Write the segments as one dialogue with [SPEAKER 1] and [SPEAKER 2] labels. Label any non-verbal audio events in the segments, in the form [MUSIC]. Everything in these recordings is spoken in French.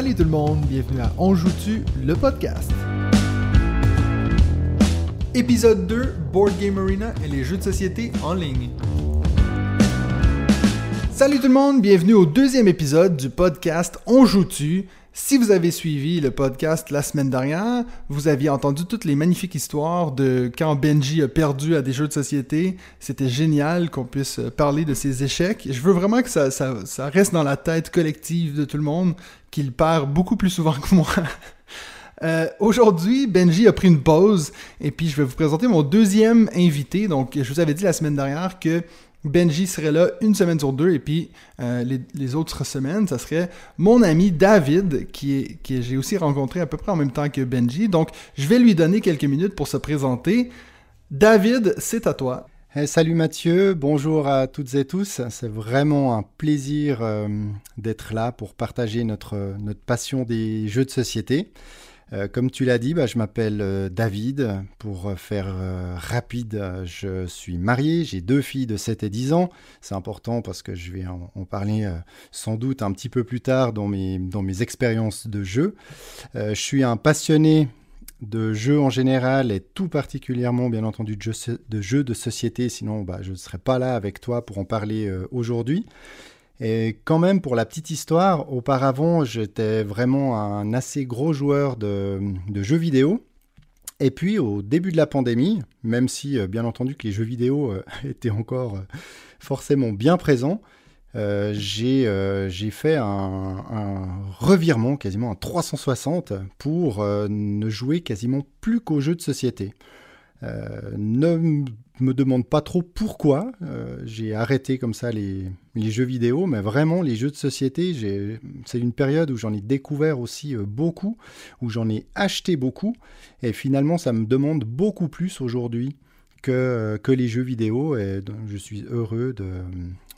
[SPEAKER 1] Salut tout le monde, bienvenue à On joue-tu, le podcast. Épisode 2, Board Game Arena et les jeux de société en ligne. Salut tout le monde, bienvenue au deuxième épisode du podcast On joue-tu. Si vous avez suivi le podcast la semaine dernière, vous aviez entendu toutes les magnifiques histoires de quand Benji a perdu à des jeux de société. C'était génial qu'on puisse parler de ses échecs. Je veux vraiment que ça, reste dans la tête collective de tout le monde, qu'il perd beaucoup plus souvent que moi. [LAUGHS] Euh, Aujourd'hui, Benji a pris une pause et puis je vais vous présenter mon deuxième invité. Donc, je vous avais dit la semaine dernière que Benji serait là une semaine sur deux et puis euh, les, autres semaines, ça serait mon ami David qui, j'ai aussi rencontré à peu près en même temps que Benji. Donc, je vais lui donner quelques minutes pour se présenter. David, c'est à toi.
[SPEAKER 2] Hey, salut Mathieu, bonjour à toutes et tous. C'est vraiment un plaisir euh, d'être là pour partager notre passion des jeux de société. Euh, comme tu l'as dit, bah, je m'appelle euh, David. Pour faire euh, rapide, je suis marié, j'ai deux filles de 7 et 10 ans. C'est important parce que je vais en, parler sans doute un petit peu plus tard dans mes, expériences de jeu. je suis un passionné de jeux en général et tout particulièrement bien entendu de jeux de, jeux de société, sinon bah, je ne serais pas là avec toi pour en parler aujourd'hui. Et quand même, pour la petite histoire, auparavant, j'étais vraiment un assez gros joueur de, jeux vidéo. Et puis, au début de la pandémie, même si, bien entendu, que les jeux vidéo euh, [LAUGHS] étaient encore euh, forcément bien présents, euh, j'ai euh, fait un, revirement, quasiment un 360, pour euh, ne jouer quasiment plus qu'aux jeux de société. Ne me demande pas trop pourquoi. Euh, j'ai arrêté comme ça les, les, jeux vidéo, mais vraiment les jeux de société, c'est une période où j'en ai découvert aussi euh, beaucoup, où j'en ai acheté beaucoup, et finalement ça me demande beaucoup plus aujourd'hui que, que les jeux vidéo, et donc je suis heureux de,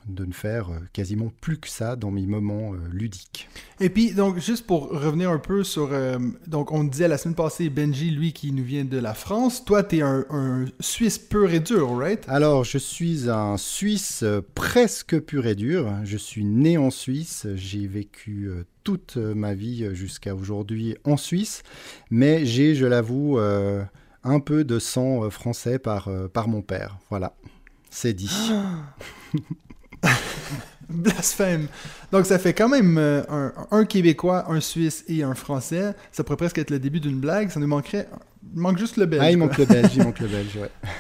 [SPEAKER 2] de ne faire euh, quasiment plus que ça dans mes moments euh, ludiques.
[SPEAKER 1] Et puis, donc, juste pour revenir un peu sur... Euh, donc, on disait la semaine passée, Benji, lui, qui nous vient de la France. Toi, tu es un, un, Suisse pur et dur, right?
[SPEAKER 2] Alors, je suis un Suisse presque pur et dur. Je suis né en Suisse. J'ai vécu toute ma vie jusqu'à aujourd'hui en Suisse. Mais j'ai, je l'avoue, un peu de sang français par, par mon père. Voilà. C'est dit. [LAUGHS] [LAUGHS]
[SPEAKER 1] Blasphème. Donc, ça fait quand même euh, un, un, Québécois, un Suisse et un Français. Ça pourrait presque être le début d'une blague. Ça nous manquerait. Il manque juste le Belge.
[SPEAKER 2] Ah, il manque le Belge, il manque le Belge, ouais. [LAUGHS]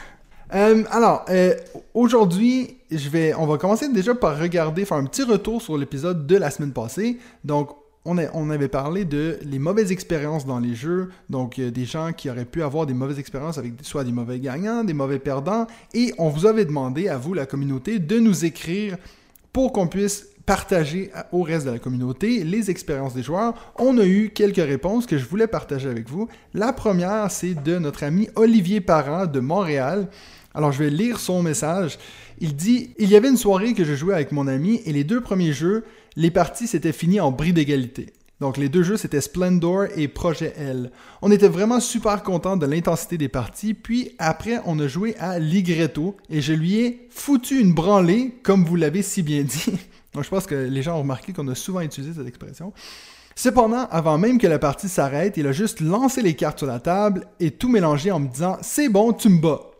[SPEAKER 1] Euh, alors, euh, aujourd'hui, je vais, on va commencer déjà par regarder, faire un petit retour sur l'épisode de la semaine passée. Donc, on, avait parlé de les mauvaises expériences dans les jeux, donc euh, des gens qui auraient pu avoir des mauvaises expériences avec soit des mauvais gagnants, des mauvais perdants, et on vous avait demandé, à vous la communauté, de nous écrire pour qu'on puisse partager au reste de la communauté les expériences des joueurs. On a eu quelques réponses que je voulais partager avec vous. La première, c'est de notre ami Olivier Parent de Montréal. Alors, je vais lire son message. Il dit Il y avait une soirée que je jouais avec mon ami et les deux premiers jeux, les parties s'étaient finies en bris d'égalité. Donc les deux jeux c'était Splendor et Projet L. On était vraiment super content de l'intensité des parties, puis après on a joué à Ligretto et je lui ai foutu une branlée comme vous l'avez si bien dit. [LAUGHS] Donc je pense que les gens ont remarqué qu'on a souvent utilisé cette expression. Cependant, avant même que la partie s'arrête, il a juste lancé les cartes sur la table et tout mélangé en me disant C'est bon, tu me bats.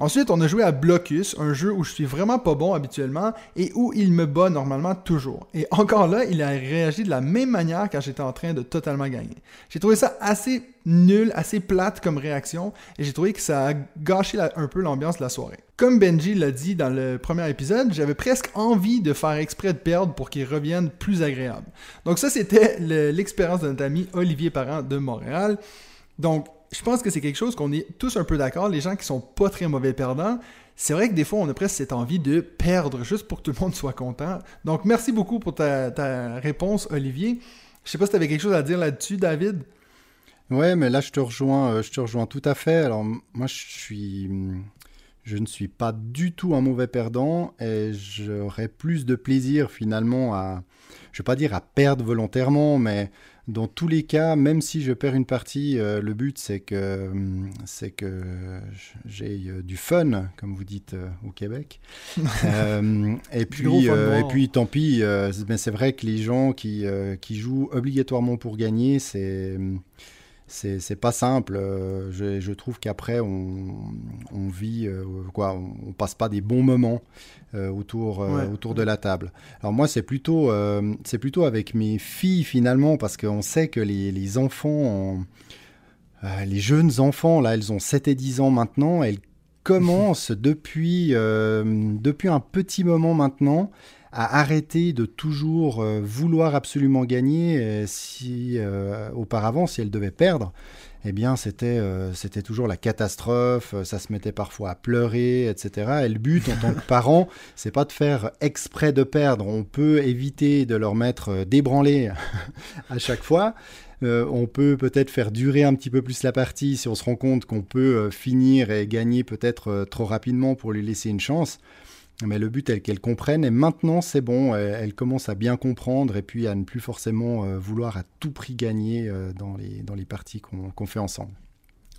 [SPEAKER 1] Ensuite, on a joué à Blocus, un jeu où je suis vraiment pas bon habituellement et où il me bat normalement toujours. Et [LAUGHS] encore là, il a réagi de la même manière quand j'étais en train de totalement gagner. J'ai trouvé ça assez nul, assez plate comme réaction et j'ai trouvé que ça a gâché un peu l'ambiance de la soirée. Comme Benji l'a dit dans le premier épisode, j'avais presque envie de faire exprès de perdre pour qu'il revienne plus agréable. Donc ça, c'était l'expérience de notre ami Olivier Parent de Montréal. Donc, je pense que c'est quelque chose qu'on est tous un peu d'accord, les gens qui sont pas très mauvais perdants. C'est vrai que des fois, on a presque cette envie de perdre juste pour que tout le monde soit content. Donc, merci beaucoup pour ta, ta réponse, Olivier. Je sais pas si tu avais quelque chose à dire là-dessus, David.
[SPEAKER 2] Ouais, mais là, je te rejoins, euh, je te rejoins tout à fait. Alors, moi, je suis, je ne suis pas du tout un mauvais perdant et j'aurais plus de plaisir finalement à, je vais pas dire à perdre volontairement, mais dans tous les cas, même si je perds une partie, euh, le but c'est que c'est que j'ai euh, du fun, comme vous dites euh, au Québec. [LAUGHS] et puis et puis tant pis. mais c'est vrai que les gens qui qui jouent obligatoirement pour gagner, c'est c'est pas simple. Euh, je, je trouve qu'après, on, on, vit, euh, quoi, on, passe pas des bons moments euh, autour, autour de la table. Alors moi, c'est plutôt, c'est plutôt avec mes filles finalement, parce qu'on sait que les, les enfants, les jeunes enfants, là, elles ont 7 et 10 ans maintenant, elles commencent [LAUGHS] depuis, depuis un petit moment maintenant à arrêter de toujours euh, vouloir absolument gagner. Euh, si euh, auparavant, si elle devait perdre, eh bien, c'était c'était toujours la catastrophe. Ça se mettait parfois à pleurer, etc. Et le but en tant que parent, [LAUGHS] c'est pas de faire exprès de perdre. On peut éviter de leur mettre débranlés [LAUGHS] à chaque fois. on peut peut-être faire durer un petit peu plus la partie si on se rend compte qu'on peut finir et gagner peut-être trop rapidement pour lui laisser une chance. Mais le but est qu'elle comprenne et maintenant c'est bon, elle, commence à bien comprendre et puis à ne plus forcément euh, vouloir à tout prix gagner euh, dans, les, dans les parties qu'on fait ensemble.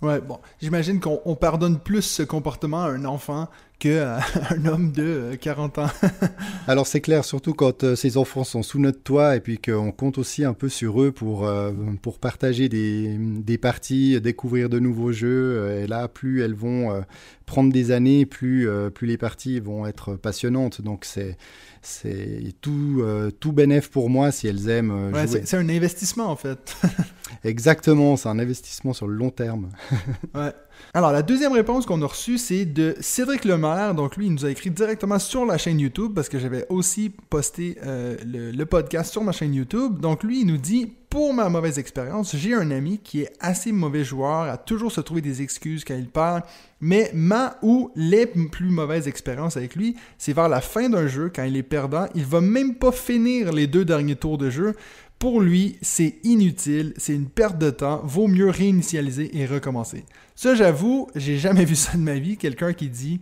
[SPEAKER 1] Ouais, bon, j'imagine qu'on pardonne plus ce comportement à un enfant qu'à [LAUGHS] un homme de 40 euh, ans. [LAUGHS]
[SPEAKER 2] Alors c'est clair, surtout quand euh, ces enfants sont sous notre toit et puis qu'on compte aussi un peu sur eux pour, euh, pour partager des, des, parties, découvrir de nouveaux jeux. Et là, plus elles vont prendre des années, plus, plus les parties vont être passionnantes. Donc c'est c'est tout, euh, tout bénéf pour moi si elles aiment euh, jouer.
[SPEAKER 1] C'est un investissement en fait. [LAUGHS]
[SPEAKER 2] Exactement, c'est un investissement sur le long terme.
[SPEAKER 1] ouais. Alors, la deuxième réponse qu'on a reçue, c'est de Cédric Lemaire. Donc, lui, il nous a écrit directement sur la chaîne YouTube parce que j'avais aussi posté euh, le, podcast sur ma chaîne YouTube. Donc, lui, il nous dit Pour ma mauvaise expérience, j'ai un ami qui est assez mauvais joueur, a toujours se trouver des excuses quand il parle. Mais ma ou les plus mauvaises expériences avec lui, c'est vers la fin d'un jeu, quand il est perdant, il va même pas finir les deux derniers tours de jeu pour lui, c'est inutile, c'est une perte de temps, vaut mieux réinitialiser et recommencer. Ça, j'avoue, j'ai jamais [LAUGHS] vu ça de ma vie, quelqu'un qui dit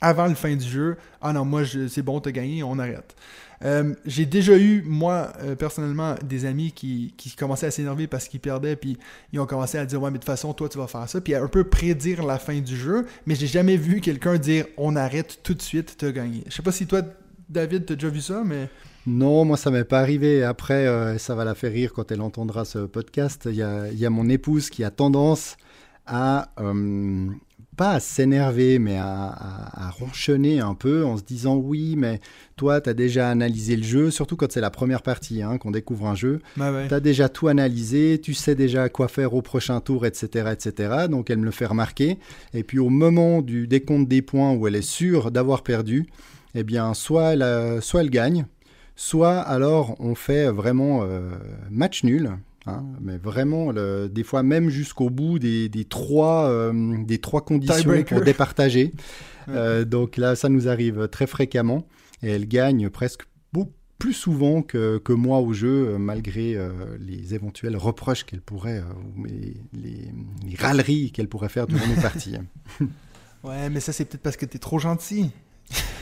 [SPEAKER 1] avant la fin du jeu, ah non, moi c'est bon, t'as gagné, on arrête. Euh, j'ai déjà eu, moi, euh, personnellement, des amis qui, qui commençaient à s'énerver parce qu'ils perdaient, puis ils ont commencé à dire Ouais, mais de toute façon, toi, tu vas faire ça, puis à un peu prédire la fin du jeu, mais j'ai jamais vu quelqu'un dire On arrête tout de suite, t'as gagné. Je sais pas si toi, David, t'as déjà vu ça, mais.
[SPEAKER 2] Non, moi ça m'est pas arrivé. Après, euh, ça va la faire rire quand elle entendra ce podcast. Il y a, mon épouse qui a tendance à euh, pas à s'énerver, mais à, ronchonner un peu en se disant oui, mais toi, tu as déjà analysé le jeu, surtout quand c'est la première partie, hein, qu'on découvre un jeu.
[SPEAKER 1] Bah
[SPEAKER 2] tu as déjà tout analysé, tu sais déjà quoi faire au prochain tour, etc., etc. Donc elle me le fait remarquer. Et puis au moment du décompte des points où elle est sûre d'avoir perdu, eh bien, soit elle, soit elle gagne, soit alors on fait vraiment euh, match nul, hein, mais vraiment des fois même jusqu'au bout des, trois, euh, des trois conditions pour départager. [LAUGHS] Euh, donc là, ça nous arrive très fréquemment et elle gagne presque beaucoup plus souvent que, que moi au jeu, malgré les éventuels reproches qu'elle pourrait, ou les, les, râleries qu'elle pourrait faire durant [LAUGHS] nos parties.
[SPEAKER 1] ouais, mais ça c'est peut-être parce que tu es trop gentil.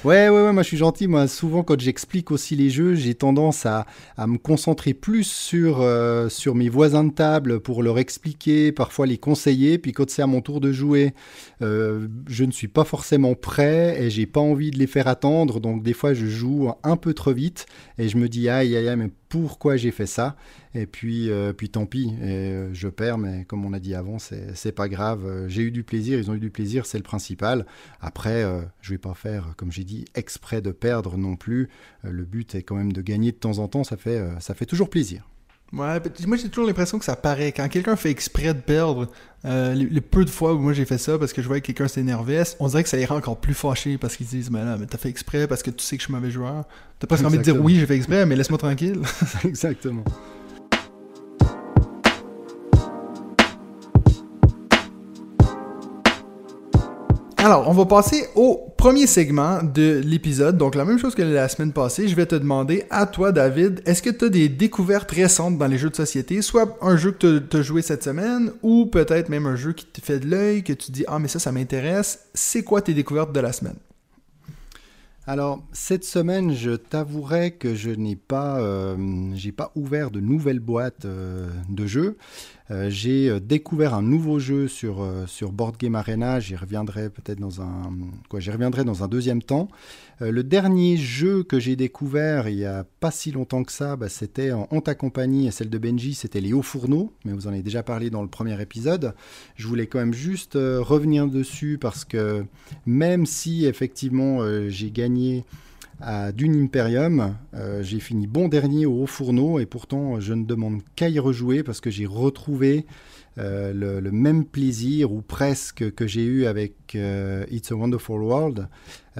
[SPEAKER 2] Ouais, ouais, ouais, moi je suis gentil. Moi, souvent, quand j'explique aussi les jeux, j'ai tendance à, à, me concentrer plus sur, euh, sur mes voisins de table pour leur expliquer, parfois les conseiller. Puis quand c'est à mon tour de jouer, euh, je ne suis pas forcément prêt et j'ai pas envie de les faire attendre. Donc, des fois, je joue un peu trop vite et je me dis, aïe, aïe, aïe, mais pourquoi j'ai fait ça Et puis, euh, puis tant pis, et, je perds, mais comme on a dit avant, c'est pas grave. J'ai eu du plaisir, ils ont eu du plaisir, c'est le principal. Après, je vais pas faire, comme j'ai dit, exprès de perdre non plus. Euh, le but est quand même de gagner de temps en temps, ça fait, euh, ça fait toujours plaisir.
[SPEAKER 1] Ouais, moi j'ai toujours l'impression que ça paraît. Quand quelqu'un fait exprès de perdre, euh, les, peu de fois où moi j'ai fait ça parce que je voyais que quelqu'un s'énervait, on dirait que ça les rend encore plus fâchés parce qu'ils disent Mais là, mais t'as fait exprès parce que tu sais que je suis mauvais joueur. T'as presque envie de dire Oui, j'ai fait exprès, mais laisse-moi tranquille. [LAUGHS]
[SPEAKER 2] Exactement.
[SPEAKER 1] Alors, on va passer au premier segment de l'épisode. Donc, la même chose que la semaine passée, je vais te demander à toi, David, est-ce que tu as des découvertes récentes dans les jeux de société, soit un jeu que tu as joué cette semaine, ou peut-être même un jeu qui te fait de l'œil, que tu dis Ah, mais ça, ça m'intéresse. C'est quoi tes découvertes de la semaine
[SPEAKER 2] Alors, cette semaine, je t'avouerai que je n'ai pas, euh, pas ouvert de nouvelles boîtes euh, de jeux. Euh, j'ai découvert un nouveau jeu sur, sur Board Game Arena. J'y reviendrai peut-être dans un, quoi, j'y reviendrai dans un deuxième temps. le dernier jeu que j'ai découvert il y a pas si longtemps que ça, bah, c'était en Honte Compagnie et celle de Benji, c'était les hauts fourneaux. Mais vous en avez déjà parlé dans le premier épisode. Je voulais quand même juste revenir dessus parce que même si effectivement j'ai gagné à Dune Imperium. Euh, j'ai fini bon dernier au Haut Fourneau et pourtant je ne demande qu'à y rejouer parce que j'ai retrouvé euh, le, même plaisir ou presque que j'ai eu avec euh, It's a Wonderful World,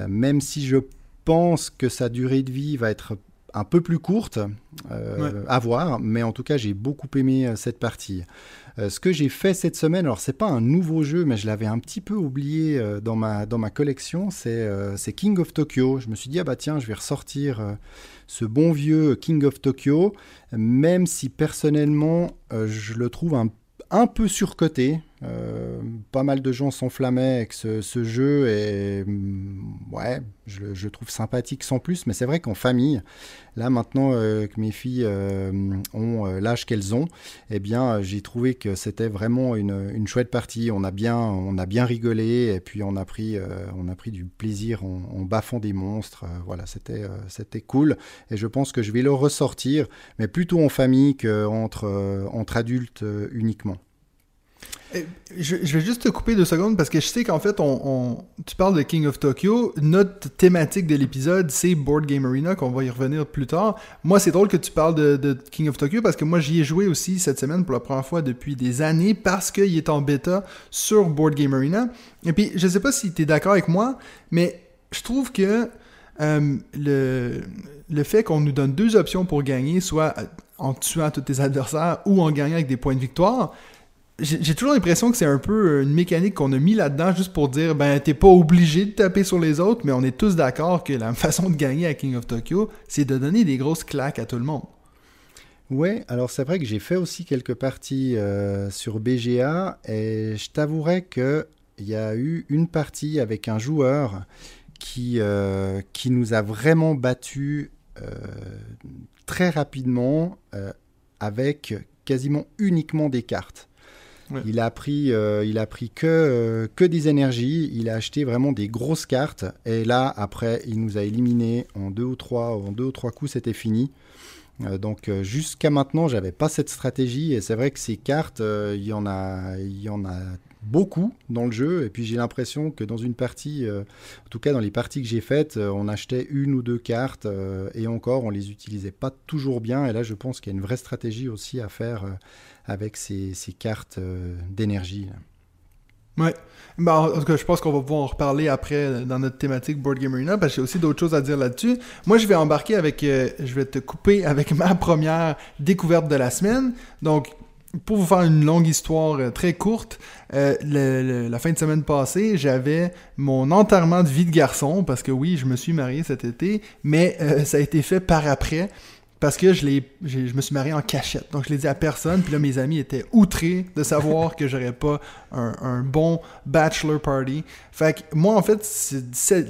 [SPEAKER 2] même si je pense que sa durée de vie va être un peu plus courte à voir, mais en tout cas j'ai beaucoup aimé cette partie. Euh, ce que j'ai fait cette semaine, alors c'est pas un nouveau jeu, mais je l'avais un petit peu oublié euh, dans, ma, dans ma collection, euh, c'est King of Tokyo. Je me suis dit, ah bah tiens, je vais ressortir ce bon vieux King of Tokyo, même si personnellement je le trouve un un peu surcoté. Euh, pas mal de gens s'enflammaient avec ce, jeu et mm, ouais, je, le trouve sympathique sans plus. Mais c'est vrai qu'en famille, là maintenant euh, que mes filles euh, ont l'âge qu'elles ont, eh bien j'ai trouvé que c'était vraiment une, chouette partie. On a bien, on a bien rigolé et puis on a pris, on a pris du plaisir en, en baffant des monstres. voilà, c'était, c'était cool et je pense que je vais le ressortir, mais plutôt en famille qu'entre entre adultes uniquement.
[SPEAKER 1] Je, vais juste te couper deux secondes parce que je sais qu'en fait, on, tu parles de King of Tokyo. Notre thématique de l'épisode, c'est Board Game Arena, qu'on va y revenir plus tard. Moi, c'est drôle que tu parles de, King of Tokyo parce que moi, j'y ai joué aussi cette semaine pour la première fois depuis des années parce qu'il est en bêta sur Board Game Arena. Et puis, je sais pas si tu es d'accord avec moi, mais je trouve que euh, le, le fait qu'on nous donne deux options pour gagner, soit en tuant tous tes adversaires ou en gagnant avec des points de victoire, j'ai toujours l'impression que c'est un peu euh, une mécanique qu'on a mis là-dedans juste pour dire ben t'es pas obligé de taper sur les autres, mais on est tous d'accord que la [LAUGHS] façon de gagner à King of Tokyo, c'est de donner des grosses claques à tout le monde.
[SPEAKER 2] Ouais, alors c'est vrai que j'ai fait aussi quelques parties euh, sur BGA et je t'avouerai que il y a eu une partie avec un joueur qui, euh, qui nous a vraiment battu très rapidement avec quasiment uniquement des cartes. Il a pris, euh, il a pris que, euh, que des énergies. Il a acheté vraiment des grosses cartes. Et là, après, il nous a éliminés en deux ou trois, en deux ou trois coups, c'était fini. Euh, donc jusqu'à maintenant, j'avais pas cette stratégie. Et c'est vrai que ces cartes, il y en a, il y en a beaucoup dans le jeu. Et puis j'ai l'impression que dans une partie, en tout cas dans les parties que j'ai faites, on achetait une ou deux cartes et encore on les utilisait pas toujours bien. Et là, je pense qu'il y a une vraie stratégie aussi à faire avec ces, cartes euh, d'énergie.
[SPEAKER 1] Ouais. Ben, en tout cas, je pense qu'on va pouvoir en reparler après dans notre thématique Board Game Arena parce que j'ai aussi d'autres choses à dire là-dessus. Moi, je vais embarquer avec, euh, je vais te couper avec [LAUGHS] ma première découverte de la semaine. Donc, pour vous faire une longue histoire euh, très courte, la fin de semaine passée, j'avais mon enterrement de vie de garçon parce que oui, je me suis marié cet été, mais [LAUGHS] ça a été fait par après. Parce que je, je me suis marié en cachette. Donc, je l'ai dit à personne. Puis là, mes amis étaient outrés de savoir que j'aurais pas un, bon bachelor party. Fait que moi, en fait,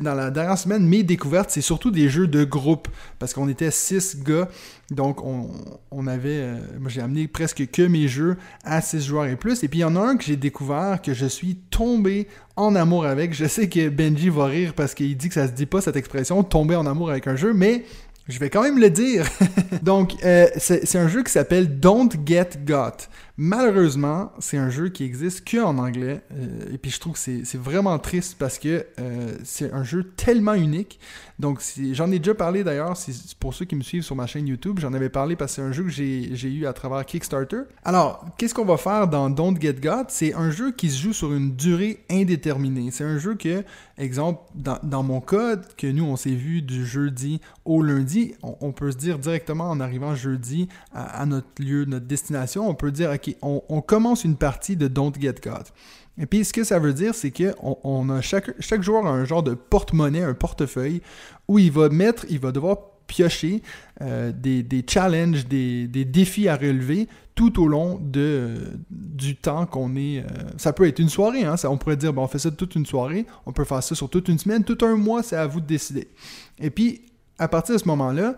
[SPEAKER 1] dans la dernière semaine, mes découvertes, c'est surtout des jeux de groupe. Parce qu'on était six gars. Donc, on, avait. Euh, moi, j'ai amené presque que mes jeux à six joueurs et plus. Et puis, il y en a un que j'ai découvert que je suis tombé en amour avec. Je sais que Benji va rire parce qu'il dit que ça se dit pas cette expression, tomber en amour avec un jeu. Mais je vais quand même le dire. [LAUGHS] Donc, euh, c'est un jeu qui s'appelle Don't Get Got. Malheureusement, c'est un jeu qui existe que en anglais. Euh, et puis je trouve que c'est vraiment triste parce que euh, c'est un jeu tellement unique. Donc j'en ai déjà parlé d'ailleurs, pour ceux qui me suivent sur ma chaîne YouTube, j'en avais parlé parce que c'est un jeu que j'ai eu à travers Kickstarter. Alors, qu'est-ce qu'on va faire dans Don't Get Got? C'est un jeu qui se joue sur une durée indéterminée. C'est un jeu que, exemple, dans, mon code, que nous on s'est vu du jeudi au lundi, on, peut se dire directement en arrivant jeudi à, notre lieu, notre destination, on peut dire, ok, on, commence une partie de Don't Get Caught. Et puis, ce que ça veut dire, c'est que on, a chaque, chaque joueur a un genre de porte-monnaie, un portefeuille, où il va mettre, il va devoir piocher euh, des, des, challenges, des, des, défis à relever tout au long de, du temps qu'on est... Euh, ça peut être une soirée, hein, ça, on pourrait dire, on fait ça toute une soirée, on peut faire ça sur toute une semaine, tout un mois, c'est à vous de décider. Et puis, à partir de ce moment-là,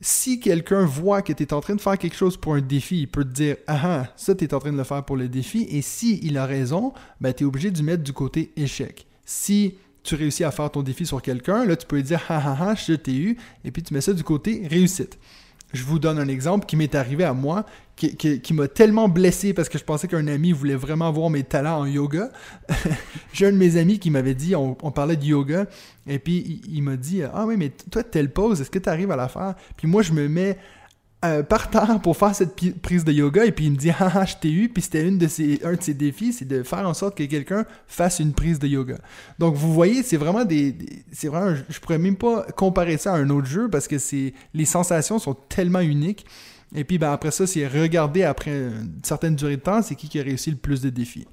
[SPEAKER 1] si quelqu'un voit que tu es en train de faire quelque chose pour un défi, il peut te dire Ah ah, ça tu es en train de le faire pour le défi. Et si il a raison, ben, tu es obligé de mettre du côté échec. Si tu réussis à faire ton défi sur quelqu'un, là tu peux lui dire Ah ah ah, je t'ai eu, et puis tu mets ça du côté réussite. Je vous donne un exemple qui m'est arrivé à moi, qui, m'a tellement blessé parce que je pensais qu'un ami voulait vraiment voir mes talents en yoga. [LAUGHS] J'ai un de mes amis qui m'avait dit, on, parlait de yoga, et puis il, m'a dit Ah oui, mais toi, telle pose, est-ce que tu arrives à la faire Puis moi, je me mets euh, par terre pour faire cette prise de yoga et puis il me dit [LAUGHS] ah, je t'ai eu puis c'était une de ses, un de ses défis c'est de faire en sorte que quelqu'un fasse une prise de yoga donc vous voyez c'est vraiment des, c'est vraiment je pourrais même pas comparer ça à un autre jeu parce que c'est les sensations sont tellement uniques et puis ben, après ça, c'est regarder après une certaine durée de temps, c'est qui qui a réussi le plus de défis.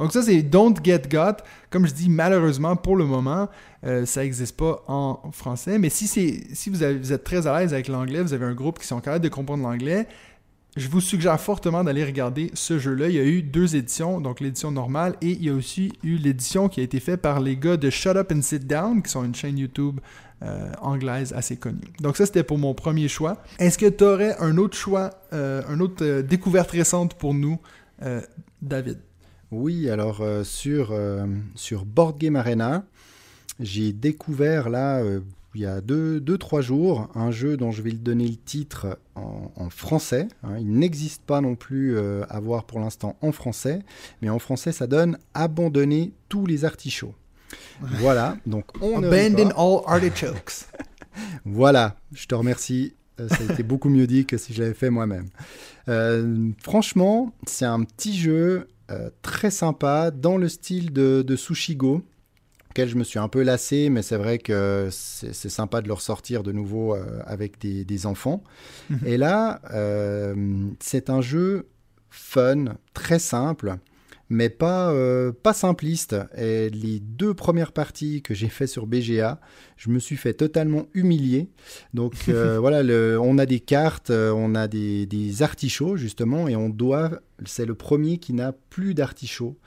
[SPEAKER 1] Donc ça, c'est Don't Get Got. Comme je dis, malheureusement, pour le moment, euh, ça n'existe pas en français. Mais si, vous, êtes très à l'aise avec l'anglais, vous avez un groupe qui sont capables de comprendre l'anglais, je vous suggère fortement d'aller regarder ce jeu-là. Il y a eu deux éditions, donc l'édition normale et il y a aussi eu l'édition qui a été faite par les gars de Shut Up and Sit Down, qui sont une chaîne YouTube euh, anglaise assez connue. Donc ça, c'était pour mon premier choix. Est-ce que tu aurais un autre choix, euh, une autre euh, découverte récente pour nous, David?
[SPEAKER 2] Oui, alors sur, sur Board Game Arena, j'ai découvert là, il y a 2-3 deux, trois jours, un jeu dont je vais le donner le titre en, français. Hein. Il n'existe pas non plus à voir pour l'instant en français, mais en français ça donne Abandonner tous les artichauts. [LAUGHS] Voilà, donc
[SPEAKER 1] on Abandon all artichokes. [LAUGHS]
[SPEAKER 2] voilà, je te remercie. Euh, ça a été beaucoup mieux dit que si je l'avais fait moi-même. Euh, franchement, c'est un petit jeu euh, très sympa dans le style de, de Sushigo auquel je me suis un peu lassé, mais c'est vrai que c'est sympa de le ressortir de nouveau avec des, enfants. Mhm. Et là, c'est un jeu fun, très simple, mais pas, euh, pas simpliste. Et les deux premières parties que j'ai fait sur BGA, je me suis fait totalement humilier. Donc euh, [LAUGHS] voilà, on a des cartes, euh, on a des, des artichauts justement, et on doit, c'est le premier qui n'a plus d'artichauts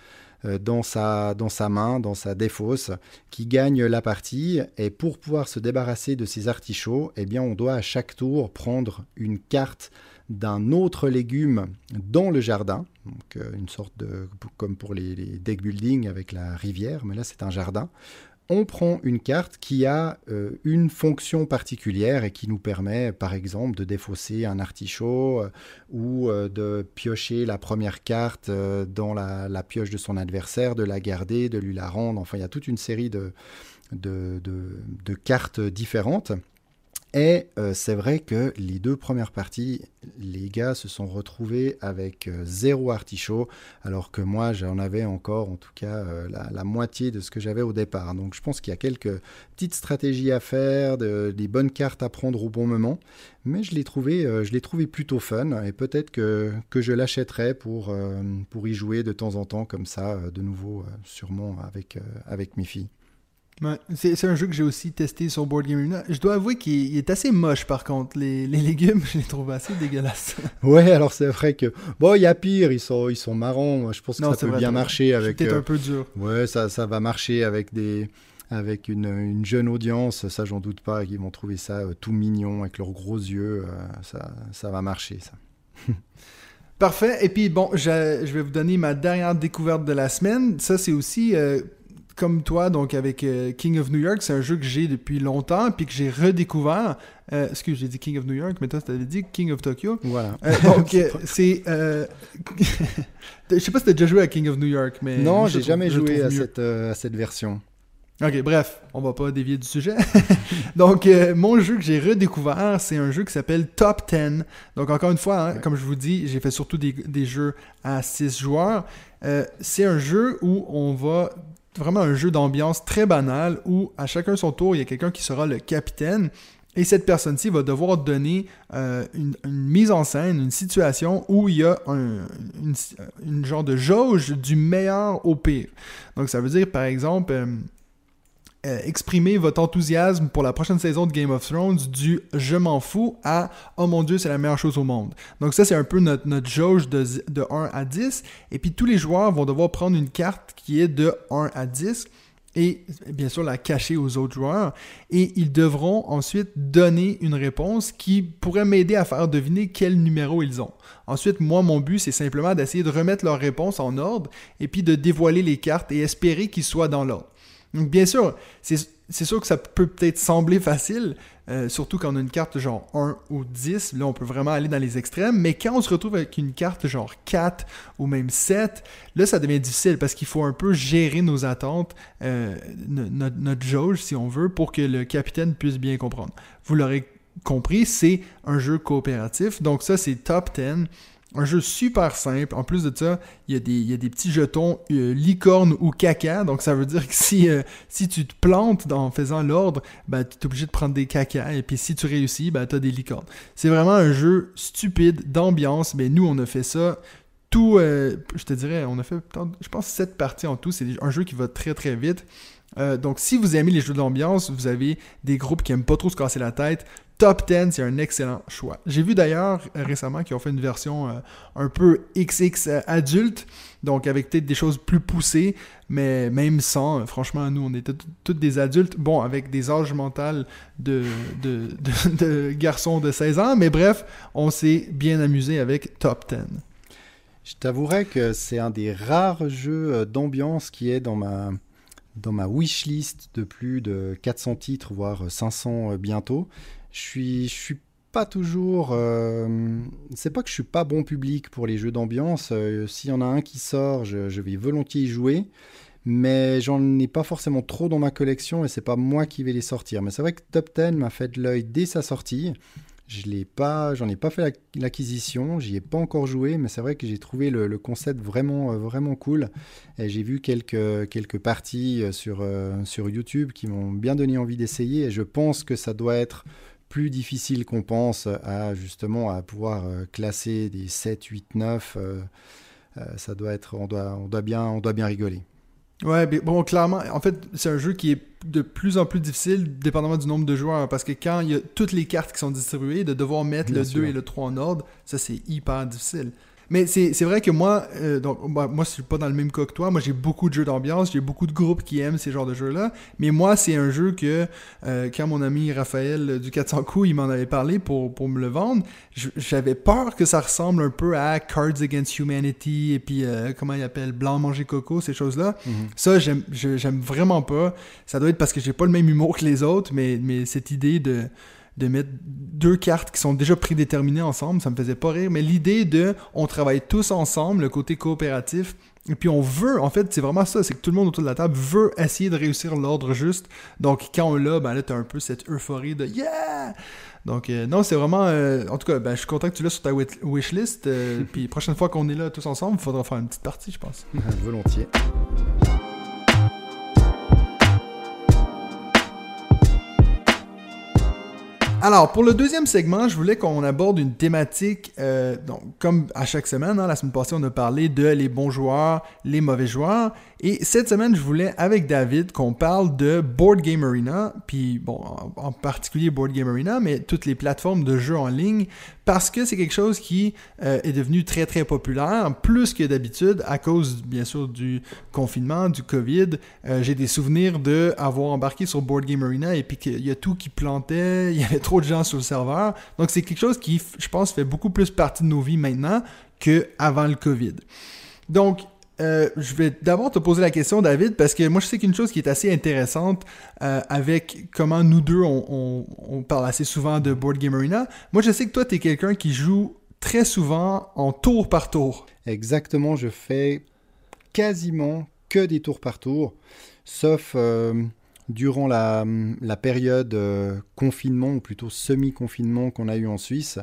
[SPEAKER 2] dans sa, dans sa main, dans sa défausse, qui gagne la partie. Et pour pouvoir se débarrasser de ces artichauts, eh bien, on doit à chaque tour prendre une carte d'un autre légume dans le jardin, donc euh, une sorte de comme pour les, deck building avec la rivière, mais là c'est un jardin. On prend une carte qui a euh, une fonction particulière et qui nous permet, par exemple, de défausser un artichaut euh, ou de piocher la première carte dans la, pioche de son adversaire, de la garder, de lui la rendre. Enfin, il y a toute une série de, de cartes différentes. Et euh, c'est vrai que les deux premières parties, les gars se sont retrouvés avec euh, zéro artichaut, alors que moi j'en avais encore en tout cas euh, la, moitié de ce que j'avais au départ. Donc je pense qu'il y a quelques petites stratégies à faire, des bonnes cartes à prendre au bon moment, mais je l'ai trouvé, je trouvé plutôt fun. Et peut-être que, je l'achèterai pour, pour y jouer de temps en temps comme ça, de nouveau sûrement avec, avec mes filles
[SPEAKER 1] c'est un jeu que j'ai aussi testé sur Board Game Arena. Je dois avouer qu'il est assez moche par contre. Les, légumes, [LAUGHS] je les trouve assez dégueulasses. [LAUGHS]
[SPEAKER 2] ouais, alors c'est vrai que. Bon, il y a pire, ils sont, ils sont marrants. Je pense que ça peut bien marcher avec.
[SPEAKER 1] Peut-être un peu dur.
[SPEAKER 2] Ouais, ça, ça va marcher avec des. Avec une, une jeune audience, ça j'en doute pas, ils vont trouver ça euh, tout mignon avec leurs gros yeux, euh, ça, ça va marcher ça. [LAUGHS]
[SPEAKER 1] Parfait. Et puis bon, je, je, vais vous donner ma dernière découverte de la semaine. Ça, c'est aussi euh, comme toi, donc avec euh, King of New York, c'est un jeu que j'ai depuis longtemps, puis que j'ai redécouvert. Euh, excuse, j'ai dit King of New York, mais toi, tu avais dit King of Tokyo.
[SPEAKER 2] Voilà.
[SPEAKER 1] Euh, donc, [LAUGHS] c'est. [LAUGHS] Je sais pas si tu as déjà joué à King of New York, mais.
[SPEAKER 2] Non, j'ai jamais joué à cette, à cette version.
[SPEAKER 1] Ok, bref, on va pas dévier du sujet. [LAUGHS] Donc, mon jeu que j'ai redécouvert, c'est un jeu qui s'appelle Top 10. Donc, encore une fois, hein, comme je vous dis, j'ai fait surtout des, des, jeux à 6 joueurs. c'est un jeu où on va vraiment un jeu d'ambiance très banal où à chacun son tour, il y a quelqu'un qui sera le capitaine. Et cette personne-ci va devoir donner euh, une, mise en scène, une situation où il y a un, une, genre de jauge du meilleur au pire. Donc ça veut dire, par exemple, euh, exprimer votre enthousiasme pour la prochaine saison de Game of Thrones du je m'en fous à oh mon dieu, c'est la meilleure chose au monde. Donc ça, c'est un peu notre, notre jauge de, de 1 à 10. Et puis tous les joueurs vont devoir prendre une carte qui est de 1 à 10 et bien sûr la cacher aux autres joueurs. Et ils devront ensuite donner une réponse qui pourrait m'aider à faire deviner quel numéro ils ont. Ensuite, moi, mon but, c'est simplement d'essayer de remettre leur réponse en ordre et puis de dévoiler les cartes et espérer qu'ils soient dans l'ordre. Donc, bien sûr, c'est sûr que ça peut peut-être sembler facile, euh, surtout quand on a une carte genre 1 ou 10. Là, on peut vraiment aller dans les extrêmes. Mais quand on se retrouve avec une carte genre 4 ou même 7, là, ça devient difficile parce qu'il faut un peu gérer nos attentes, euh, notre, notre jauge, si on veut, pour que le capitaine puisse bien comprendre. Vous l'aurez compris, c'est un jeu coopératif. Donc, ça, c'est top 10. Un jeu super simple. En plus de ça, il y a des, petits jetons euh, licorne ou caca. Donc ça veut dire que si, euh, si tu te plantes en faisant l'ordre, ben, tu es obligé de prendre des caca. Et puis si tu réussis, ben, tu as des licornes. C'est vraiment un jeu stupide d'ambiance. Mais nous, on a fait ça tout, euh, je te dirais, on a fait, je pense, 7 parties en tout. C'est un jeu qui va très très vite. Donc, si vous aimez les jeux d'ambiance, vous avez des groupes qui aiment pas trop se casser la tête, Top 10, c'est un excellent choix. J'ai vu d'ailleurs euh, récemment qu'ils ont fait une version euh, un peu XX euh, adulte, donc avec peut-être des choses plus poussées, mais même sans, franchement, nous, on était tous des adultes, bon, avec des âges mentaux de, [LAUGHS] garçons de 16 ans, mais bref, on s'est bien amusé avec Top 10.
[SPEAKER 2] Je t'avouerais que c'est un des rares jeux d'ambiance qui est dans ma, dans ma wishlist de plus de 400 titres, voire 500 bientôt. Je suis, je suis pas toujours. Euh, c'est pas que je suis pas bon public pour les jeux d'ambiance. Euh, s'il y en a un qui sort, je, vais volontiers y jouer. Mais j'en ai pas forcément trop dans ma collection et c'est pas moi qui vais les sortir. Mais c'est vrai que Top 10 m'a fait de l'œil dès sa sortie. Je l'ai pas, j'en ai pas fait l'acquisition, j'y ai pas encore joué, mais c'est vrai que j'ai trouvé le, concept vraiment, euh, vraiment cool. Et j'ai vu quelques, quelques parties sur, sur YouTube qui m'ont bien donné envie d'essayer. Et je pense que ça doit être plus difficile qu'on pense à justement à pouvoir euh, classer des 7, 8, 9. ça doit être, on doit, on doit bien, on doit bien rigoler.
[SPEAKER 1] Ouais, mais bon, clairement, en fait, c'est un jeu qui est de plus en plus difficile, dépendamment du nombre de joueurs, parce que quand il y a toutes les cartes qui sont distribuées, de devoir mettre le 2 et le 3 en ordre, ça c'est hyper difficile. Mais c'est vrai que moi, euh, donc, moi, moi, je suis pas dans le même cas que toi. Moi, j'ai beaucoup de jeux d'ambiance, j'ai beaucoup de groupes qui aiment ces genres de jeux-là. Mais moi, c'est un jeu que, euh, quand mon ami Raphaël du 400 coups, il m'en avait parlé pour, pour me le vendre, j'avais peur que ça ressemble un peu à Cards Against Humanity et puis, euh, comment il appelle, Blanc Manger Coco, ces choses-là. Mm-hmm. Ça, j'aime vraiment pas. Ça doit être parce que j'ai pas le même humour que les autres, mais, mais cette idée de de mettre deux cartes qui sont déjà prédéterminées ensemble, ça me faisait pas rire. Mais l'idée de on travaille tous ensemble, le côté coopératif, et puis on veut, en fait, c'est vraiment ça, c'est que tout le monde autour de la table veut essayer de réussir l'ordre juste. Donc quand on l'a, ben là, t'as un peu cette euphorie de yeah! Donc euh, non, c'est vraiment, euh, en tout cas, ben, je suis content que tu l'as sur ta wishlist. Euh, [LAUGHS] puis prochaine fois qu'on est là tous ensemble, il faudra faire une petite partie, je pense. [LAUGHS]
[SPEAKER 2] Volontiers.
[SPEAKER 1] Alors, pour le deuxième segment, je voulais qu'on aborde une thématique, euh, donc, comme à chaque semaine, hein, la semaine passée, on a parlé de les bons joueurs, les mauvais joueurs. Et cette semaine, je voulais, avec David, qu'on parle de Board Game Arena, puis bon, en, particulier Board Game Arena, mais toutes les plateformes de jeux en ligne, parce que c'est quelque chose qui euh, est devenu très très populaire, plus que d'habitude, à cause bien sûr du confinement, du COVID. Euh, j'ai des souvenirs de avoir embarqué sur Board Game Arena et puis qu'il y a tout qui plantait, [LAUGHS] il y avait trop de gens sur le serveur. Donc c'est quelque chose qui, je pense, fait beaucoup plus partie de nos vies maintenant qu'avant le COVID. Donc, euh, je vais d'abord te poser la question, David, parce que moi, je sais qu'une chose qui est assez intéressante euh, avec comment nous deux, on, parle assez souvent de Board Game Arena. Moi, je sais que toi, tu es quelqu'un qui joue très souvent en tour par tour.
[SPEAKER 2] Exactement, je fais quasiment que des tours par tour, sauf euh, durant la, période euh, confinement, ou plutôt semi-confinement qu'on a eu en Suisse,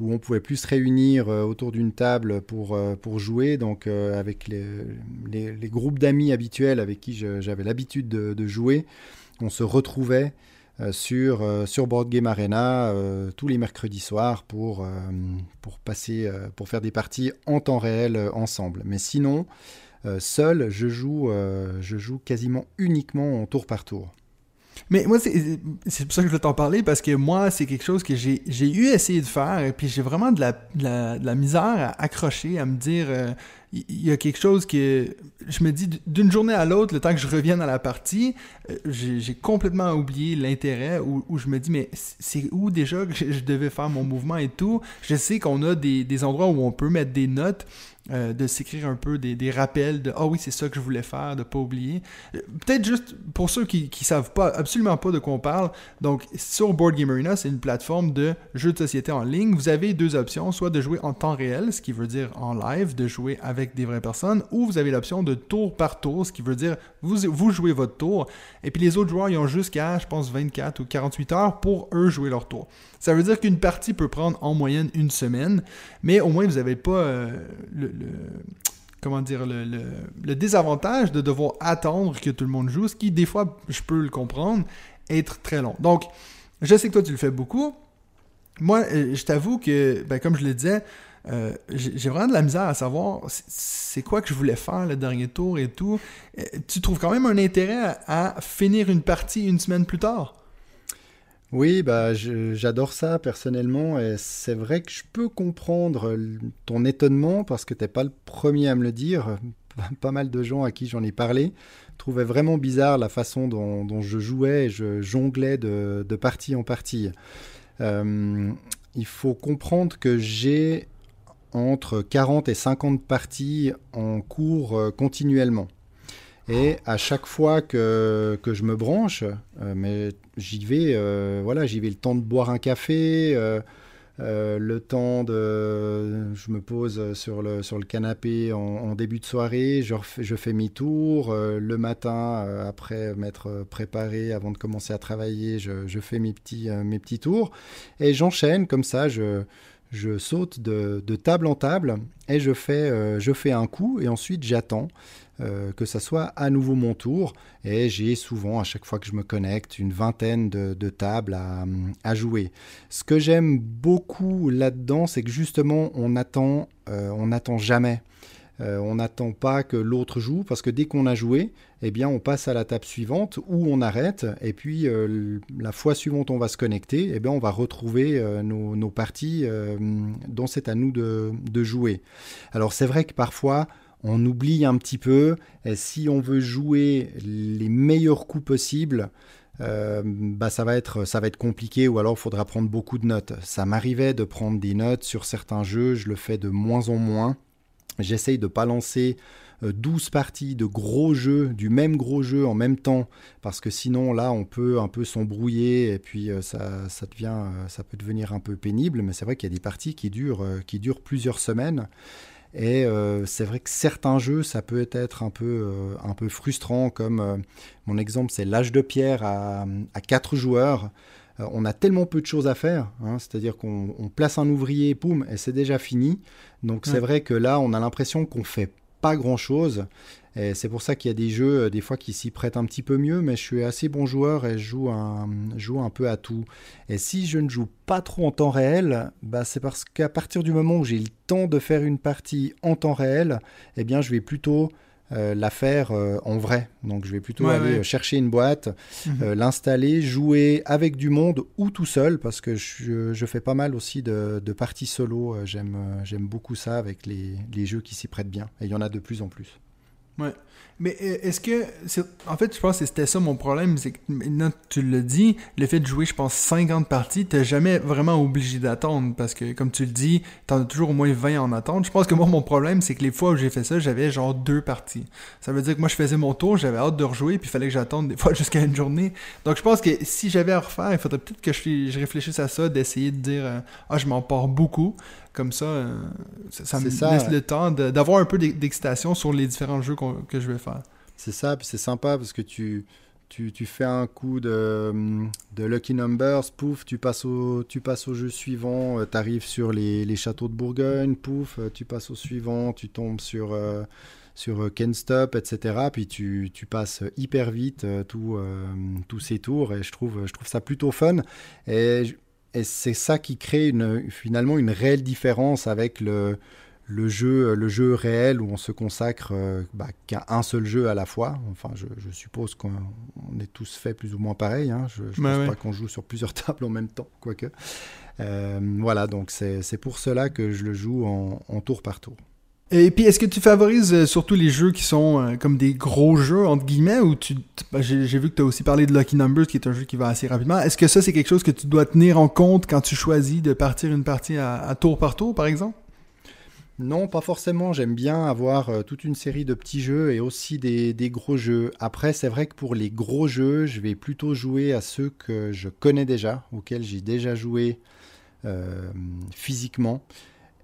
[SPEAKER 2] où on pouvait plus se réunir euh, autour d'une table pour, euh, pour jouer, donc avec les, les, groupes d'amis habituels avec qui j'avais l'habitude de, jouer, on se retrouvait sur, sur Board Game Arena tous les mercredis soirs pour, pour, passer, pour faire des parties en temps réel ensemble. Mais sinon, seul, je joue, je joue quasiment uniquement en tour par tour.
[SPEAKER 1] Mais moi, c'est pour ça que je veux t'en parler, parce que moi, c'est quelque chose que j'ai eu essayé de faire, et puis j'ai vraiment de la, de, la, misère à accrocher, à me dire, euh, il y, a quelque chose que je me dis, d'une journée à l'autre, le temps que je revienne à la partie, euh, j'ai complètement oublié l'intérêt, où, où, je me dis, mais c'est où déjà que je devais faire mon mouvement et tout? Je sais qu'on a des, des endroits où on peut mettre des notes, euh, de s'écrire un peu des, rappels de ah oui c'est ça que je voulais faire de pas oublier euh, peut-être juste pour ceux qui qui savent pas absolument pas de quoi on parle donc sur Board Game Arena c'est une plateforme de jeux de société en ligne vous avez deux options soit de jouer en temps réel ce qui veut dire en live de jouer avec des vraies personnes ou vous avez l'option de tour par tour ce qui veut dire vous vous jouez votre tour et puis les autres joueurs ils ont jusqu'à je pense 24 ou 48 heures pour eux jouer leur tour ça veut dire qu'une partie peut prendre en moyenne une semaine, mais au moins vous n'avez pas euh, le, comment dire le, désavantage de devoir attendre que tout le monde joue, ce qui des fois, je peux le comprendre, être très long. Donc, je sais que toi tu le fais beaucoup. Moi, euh, je t'avoue que, ben, comme je le disais, euh, j'ai vraiment de la misère à savoir c'est quoi que je voulais faire le dernier tour et tout. Tu trouves quand même un intérêt à finir une partie une semaine plus tard?
[SPEAKER 2] Oui, bah, j'adore ça personnellement et c'est vrai que je peux comprendre ton étonnement parce que tu n'es pas le premier à me le dire. [LAUGHS] Pas mal de gens à qui j'en ai parlé trouvaient vraiment bizarre la façon dont, je jouais et je jonglais de, partie en partie. Euh, il faut comprendre que j'ai entre 40 et 50 parties en cours euh, continuellement. Et à chaque fois que, que je me branche, euh, mais j'y vais, euh, voilà, j'y vais le temps de boire un café, le temps de, je me pose sur le, sur le canapé en, début de soirée, je, je fais mes tours, le matin, après m'être préparé avant de commencer à travailler, je, je fais mes petits, mes petits tours, et j'enchaîne comme ça, je, je saute de, table en table et je fais, fais un coup et ensuite j'attends. Euh, que ça soit à nouveau mon tour. Et j'ai souvent, à chaque fois que je me connecte, une vingtaine de, tables à, jouer. Ce que j'aime beaucoup là-dedans, c'est que justement, on euh, on n'attend jamais. Euh, on n'attend pas que l'autre joue parce que dès qu'on a joué, eh bien, on passe à la table suivante où on arrête et puis la fois suivante on va se connecter, eh bien, on va retrouver nos, parties dont c'est à nous de, jouer. Alors c'est vrai que parfois on oublie un petit peu. Et si on veut jouer les meilleurs coups possibles, euh, bah ça va être ça va être compliqué ou alors il faudra prendre beaucoup de notes. Ça m'arrivait de prendre des notes sur certains jeux, je le fais de moins en moins. J'essaye de pas lancer 12 euh, parties de gros jeux, du même gros jeu en même temps, parce que sinon là on peut un peu s'embrouiller et puis euh, ça, ça, devient, ça peut devenir un peu pénible, mais c'est vrai qu'il y a des parties qui durent, plusieurs semaines. Et euh, c'est vrai que certains jeux, ça peut être un peu, euh, un peu frustrant, comme euh, mon exemple, c'est l'âge de pierre à 4 joueurs. On a tellement peu de choses à faire, hein, c'est-à-dire qu'on place un ouvrier, poum, et c'est déjà fini. Donc c'est vrai que là, on a l'impression qu'on fait pas grand-chose. Et c'est pour ça qu'il y a des jeux, euh, des fois, qui s'y prêtent un petit peu mieux, mais je suis assez bon joueur et je joue un, joue un peu à tout. Et si je ne joue pas trop en temps réel, bah c'est parce qu'à partir du moment où j'ai le temps de faire une partie en temps réel, eh bien, je vais plutôt euh, la faire euh, en vrai. Donc je vais plutôt aller chercher une boîte, mhm. l'installer, jouer avec du monde ou tout seul, parce que je, fais pas mal aussi de, parties solo. J'aime j'aime beaucoup ça avec les, les jeux qui s'y prêtent bien. Et il y en a de plus en plus.
[SPEAKER 1] Ouais. Mais euh, est-ce que. en fait, je pense que c'était ça mon problème. C'est que maintenant tu le dis, le fait de jouer, je pense, 50 parties, t'es jamais vraiment obligé d'attendre. Parce que, comme tu le dis, t'en as toujours au moins 20 en attente. Je pense que moi, mon problème, c'est que les fois où j'ai fait ça, j'avais genre deux parties. Ça veut dire que moi, je faisais mon tour, j'avais hâte de rejouer, puis il fallait que j'attende des fois [LAUGHS] jusqu'à une journée. Donc, je pense que si j'avais à refaire, il faudrait peut-être que je, réfléchisse à ça, d'essayer de dire euh, Ah, je m'en pars beaucoup. Comme ça, euh, ça, me laisse le temps d'avoir un peu d'excitation sur les différents jeux que je vais faire.
[SPEAKER 2] C'est ça, puis c'est sympa parce que tu, tu, tu, fais un coup de, de, Lucky Numbers, pouf, tu passes au, tu passes au jeu suivant, euh, tu arrives sur les, les, châteaux de Bourgogne, pouf, euh, tu passes au suivant, tu tombes sur, sur Ken Stop, etc. Puis tu, tu passes hyper vite tous ces tours et je trouve, je trouve ça plutôt fun. Et et c'est ça qui crée une, finalement une réelle différence avec le, le jeu, le jeu réel où on se consacre bah, qu'à un seul jeu à la fois. Enfin, je, suppose qu'on est tous fait plus ou moins pareil. Hein. Je ne pense pas qu'on joue sur plusieurs [LAUGHS] tables en même temps, quoique. voilà, donc c'est pour cela que je le joue en tour par tour.
[SPEAKER 1] Et puis, est-ce que tu favorises euh, surtout les jeux qui sont euh, comme des gros jeux, entre guillemets, ou tu... Ben, j'ai vu que tu as aussi parlé de Lucky Numbers, qui est un jeu qui va assez rapidement. Est-ce que ça, c'est quelque chose que tu dois tenir en compte quand tu choisis de partir une partie à, tour par tour, par exemple?
[SPEAKER 2] Non, pas forcément. J'aime bien avoir euh, toute une série de petits jeux et aussi des, gros jeux. Après, c'est vrai que pour les gros jeux, je vais plutôt jouer à ceux que je connais déjà, auxquels j'ai déjà joué physiquement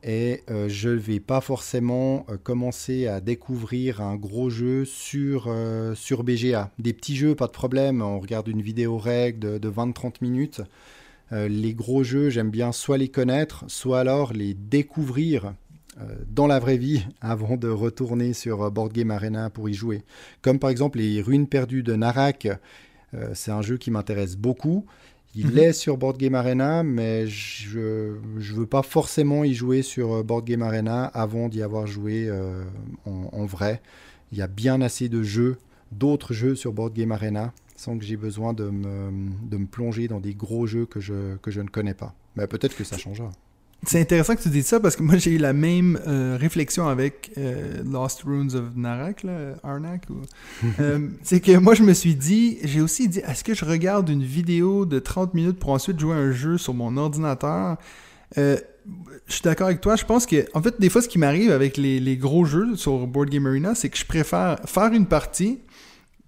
[SPEAKER 2] et euh, je ne vais pas forcément euh, commencer à découvrir un gros jeu sur, euh, sur BGA. Des petits jeux, pas de problème, on regarde une vidéo règle de, 20-30 minutes. les gros jeux, j'aime bien soit les connaître, soit alors les découvrir dans la vraie vie [LAUGHS] avant de retourner sur Board Game Arena pour y jouer. Comme par exemple les Ruines perdues de Narak, c'est un jeu qui m'intéresse beaucoup. Il mhm. est sur Board Game Arena, mais je ne veux pas forcément y jouer sur euh, Board Game Arena avant d'y avoir joué euh, en, vrai. Il y a bien assez de jeux, d'autres jeux sur Board Game Arena, sans que j'ai besoin de me, de me, plonger dans des gros jeux que je, que je ne connais pas. Mais peut-être que ça changera.
[SPEAKER 1] C'est intéressant que tu dises ça parce que moi j'ai eu la même euh, réflexion avec euh, Lost Runes of Narak, là, Arnak. [LAUGHS] Euh, c'est que moi je me suis dit, j'ai aussi dit, est-ce que je regarde une vidéo de 30 minutes pour ensuite jouer un jeu sur mon ordinateur? Je suis d'accord avec toi. Je pense que, en fait, des fois, ce qui m'arrive avec les, les, gros jeux sur Board Game Arena, c'est que je préfère faire une partie,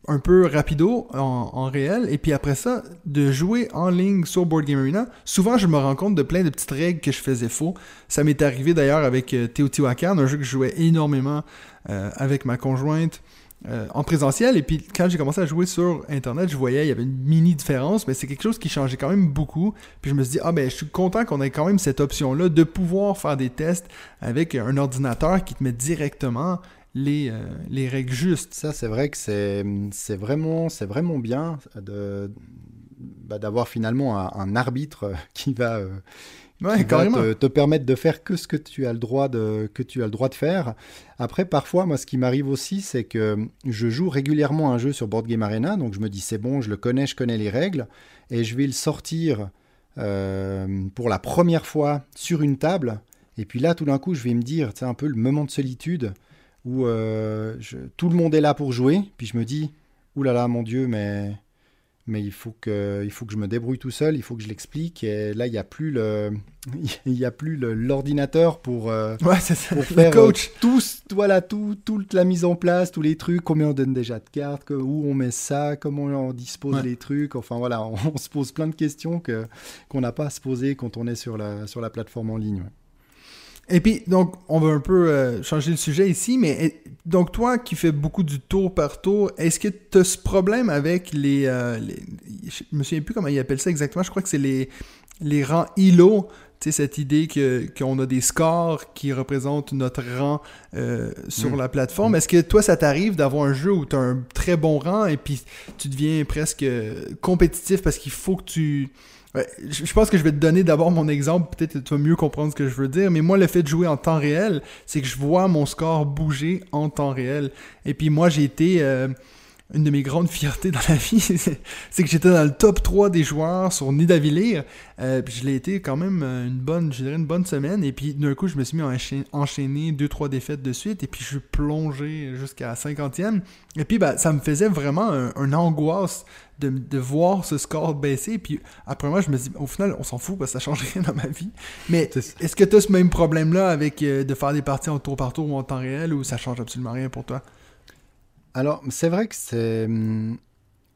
[SPEAKER 1] un peu rapido en, réel, et puis après ça, de jouer en ligne sur Board Game Arena, souvent je me rends compte de plein de petites règles que je faisais faux. Ça m'est arrivé d'ailleurs avec euh, Teotihuacan, un jeu que je jouais énormément euh, avec ma conjointe euh, en présentiel, et puis quand j'ai commencé à jouer sur Internet, je voyais, il y avait une mini différence, mais c'est quelque chose qui changeait quand même beaucoup. Puis je me suis dit, ah ben je suis content qu'on ait quand même cette option-là de pouvoir faire des tests avec un ordinateur qui te met directement les, euh, les règles justes.
[SPEAKER 2] Ça, c'est vrai que c'est vraiment, vraiment bien de bah, d'avoir finalement un, arbitre [LAUGHS] qui va, euh, te, permettre de faire que ce que tu as le droit de, que tu as le droit de faire. Après, parfois, moi, ce qui m'arrive aussi, c'est que je joue régulièrement un jeu sur Board Game Arena, donc je me dis c'est bon, je le connais, je connais les règles, et je vais le sortir euh, pour la première fois sur une table. Et puis là, tout d'un coup, je vais me dire, c'est un peu le moment de solitude où euh, tout le monde est là pour jouer, puis je me dis, oulala, là là, mon Dieu, mais, mais il, faut que, il faut que je me débrouille tout seul, il faut que je l'explique, et là, il n'y a plus le... [LAUGHS] Il y a plus l'ordinateur pour, euh, [LAUGHS]
[SPEAKER 1] ouais, ça,
[SPEAKER 2] pour faire coach. Euh, tout, voilà, tout, toute la mise en place, tous les trucs, combien on donne déjà de cartes, où on met ça, comment on dispose les trucs. Enfin voilà, [LAUGHS] on, se pose plein de questions que qu'on n'a pas à se poser quand on est sur la, sur la plateforme en ligne.
[SPEAKER 1] Et puis, donc, on va un peu euh, changer le sujet ici, mais donc toi qui fais beaucoup du tour par tour, est-ce que tu as ce problème avec les, euh, Je me souviens plus comment ils appellent ça exactement, je crois que c'est les, les rangs ILO, tu sais, cette idée qu'on a des scores qui représentent notre rang euh, sur mm. la plateforme. Est-ce que toi, ça t'arrive d'avoir un jeu où tu as un très bon rang et puis tu deviens presque compétitif parce qu'il faut que tu je pense que je vais te donner d'abord mon exemple, peut-être tu vas mieux comprendre ce que je veux dire, mais moi, le fait de jouer en temps réel, c'est que je vois mon score bouger en temps réel. Et puis moi, j'ai été... Euh, une de mes grandes fiertés dans la vie, [LAUGHS] c'est que j'étais dans le top 3 des joueurs sur Nidavellir. Euh, puis je l'ai été quand même euh, une bonne, je dirais une bonne semaine. Et puis d'un coup, je me suis mis à enchaîner 2-3 défaites de suite. Et puis je suis plongé jusqu'à la 50e. Et puis bah, ça me faisait vraiment un, angoisse de, de, voir ce score baisser. Puis après moi, je me dis, au final, on s'en fout parce que ça change [LAUGHS] rien dans ma vie. Mais est-ce que tu as ce même problème-là avec euh, de faire des parties en tour par tour ou en temps réel ou ça change absolument rien pour toi?
[SPEAKER 2] Alors, c'est vrai que c'est, hum,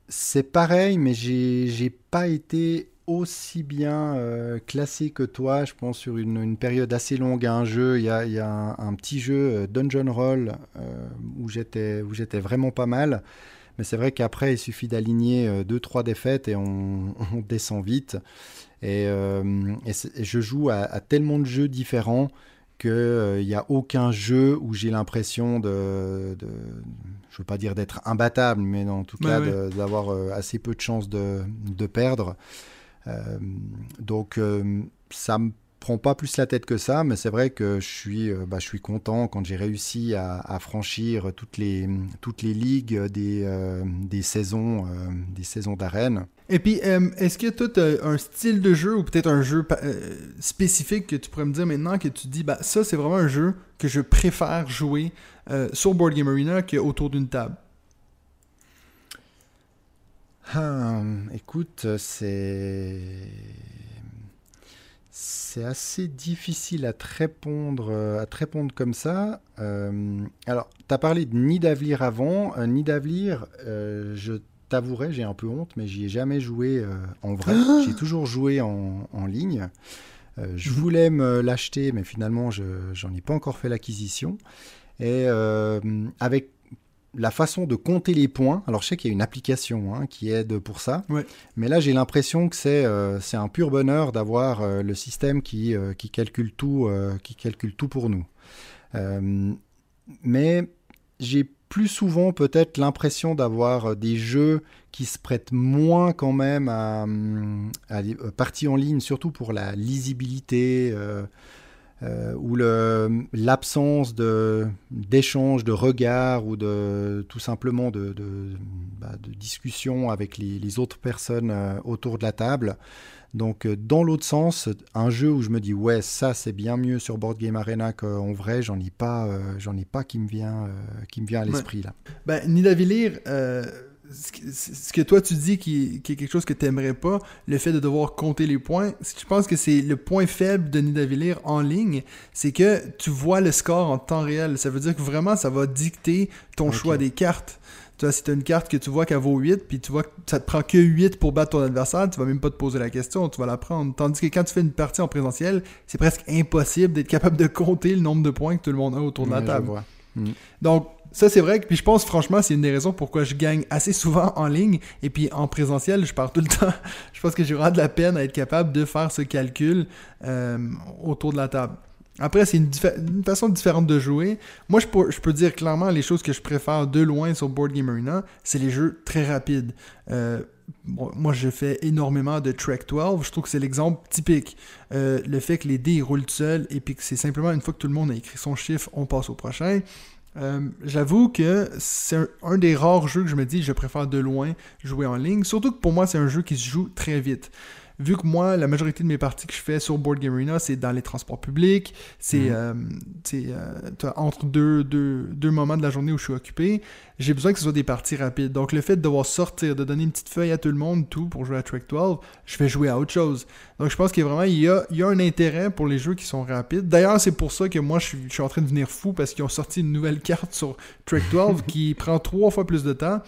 [SPEAKER 2] c'est pareil, mais j'ai, pas été aussi bien euh, classé que toi, je pense, sur une, période assez longue à un jeu. Il y a, y a un, petit jeu euh, Dungeon Roll euh, où, j'étais, vraiment pas mal. Mais c'est vrai qu'après, il suffit d'aligner 2-3 défaites et on, [LAUGHS] descend vite. Et, je joue à, à, tellement de jeux différents qu'il n'y a aucun jeu où j'ai l'impression de, je veux pas dire d'être imbattable, mais en tout cas d'avoir euh, assez peu de chances de, perdre. Euh, donc euh, ça me prends pas plus la tête que ça, mais c'est vrai que je suis, euh, bah, je suis content quand j'ai réussi à, franchir toutes les, toutes les ligues des, euh, des saisons, des saisons d'arène.
[SPEAKER 1] Et puis, est-ce que tu as un style de jeu ou peut-être un jeu spécifique que tu pourrais me dire maintenant que tu dis, bah, ça, c'est vraiment un jeu que je préfère jouer sur Board Game Arena qu'autour d'une table?
[SPEAKER 2] Hum, écoute, c'est c'est assez difficile à te répondre, euh, à répondre comme ça. Euh, alors, tu as parlé de Nidavellir avant. Euh, Nidavellir, je t'avouerai, j'ai un peu honte, mais j'y ai jamais joué en vrai. [GASPS] j'ai toujours joué en, en ligne. je mhm. voulais me l'acheter, mais finalement, je n'en ai pas encore fait l'acquisition. Et avec la façon de compter les points, alors je sais qu'il y a une application hein, qui aide pour ça, mais là j'ai l'impression que c'est euh, un pur bonheur d'avoir euh, le système qui, euh, qui, calcule tout, qui calcule tout pour nous. mais j'ai plus souvent peut-être l'impression d'avoir des jeux qui se prêtent moins quand même à, à, partie en ligne, surtout pour la lisibilité. Euh, ou l'absence de d'échange de regards ou de tout simplement de, de, bah, discussion avec les, autres personnes euh, autour de la table. Donc euh, dans l'autre sens, un jeu où je me dis ouais ça c'est bien mieux sur Board Game Arena qu'en vrai, j'en ai pas, j'en ai pas qui me vient, qui me vient à l'esprit là.
[SPEAKER 1] Ben, Nidavellir, ce que toi tu dis qui, qui est quelque chose que tu n'aimerais pas, le fait de devoir compter les points, je pense que c'est le point faible de Nidavellir en ligne, c'est que tu vois le score en temps réel. Ça veut dire que vraiment ça va dicter ton choix des cartes. Tu vois, si tu as une carte que tu vois qu'elle vaut 8, puis tu vois que ça te prend que 8 pour battre ton adversaire, tu vas même pas te poser la question, tu vas la prendre. Tandis que quand tu fais une partie en présentiel, c'est presque impossible d'être capable de compter le nombre de points que tout le monde a autour de la table. Mm. Donc, ça, c'est vrai. Puis je pense, franchement, c'est une des raisons pourquoi je gagne assez souvent en ligne. Et puis en présentiel, je pars tout le [LAUGHS] temps. je pense que j'ai vraiment de la peine à être capable de faire ce calcul euh, autour de la table. Après, c'est une, façon différente de jouer. Moi, je peux, dire clairement les choses que je préfère de loin sur Board Game Arena, c'est les jeux très rapides. Euh, moi, je fais énormément de Trek 12. Je trouve que c'est l'exemple typique. Euh, le fait que les dés roulent seuls et puis que c'est simplement une fois que tout le monde a écrit son chiffre, on passe au prochain. Euh, j'avoue que c'est un, des rares jeux que je me dis je préfère de loin jouer en ligne. Surtout que pour moi, c'est un jeu qui se joue très vite vu que moi, la majorité de mes parties que je fais sur Board Game Arena, c'est dans les transports publics, c'est mhm. euh, euh, entre deux, deux, deux, moments de la journée où je suis occupé, j'ai besoin que ce soit des parties rapides. Donc le fait de devoir sortir, de donner une petite feuille à tout le monde, tout, pour jouer à Trek 12, je vais jouer à autre chose. Donc je pense qu'il y a vraiment il y a, il y a un intérêt pour les jeux qui sont rapides. D'ailleurs, c'est pour ça que moi, je suis, je suis en train de devenir fou parce qu'ils ont sorti une nouvelle [LAUGHS] carte sur Trek 12 qui prend trois fois plus de temps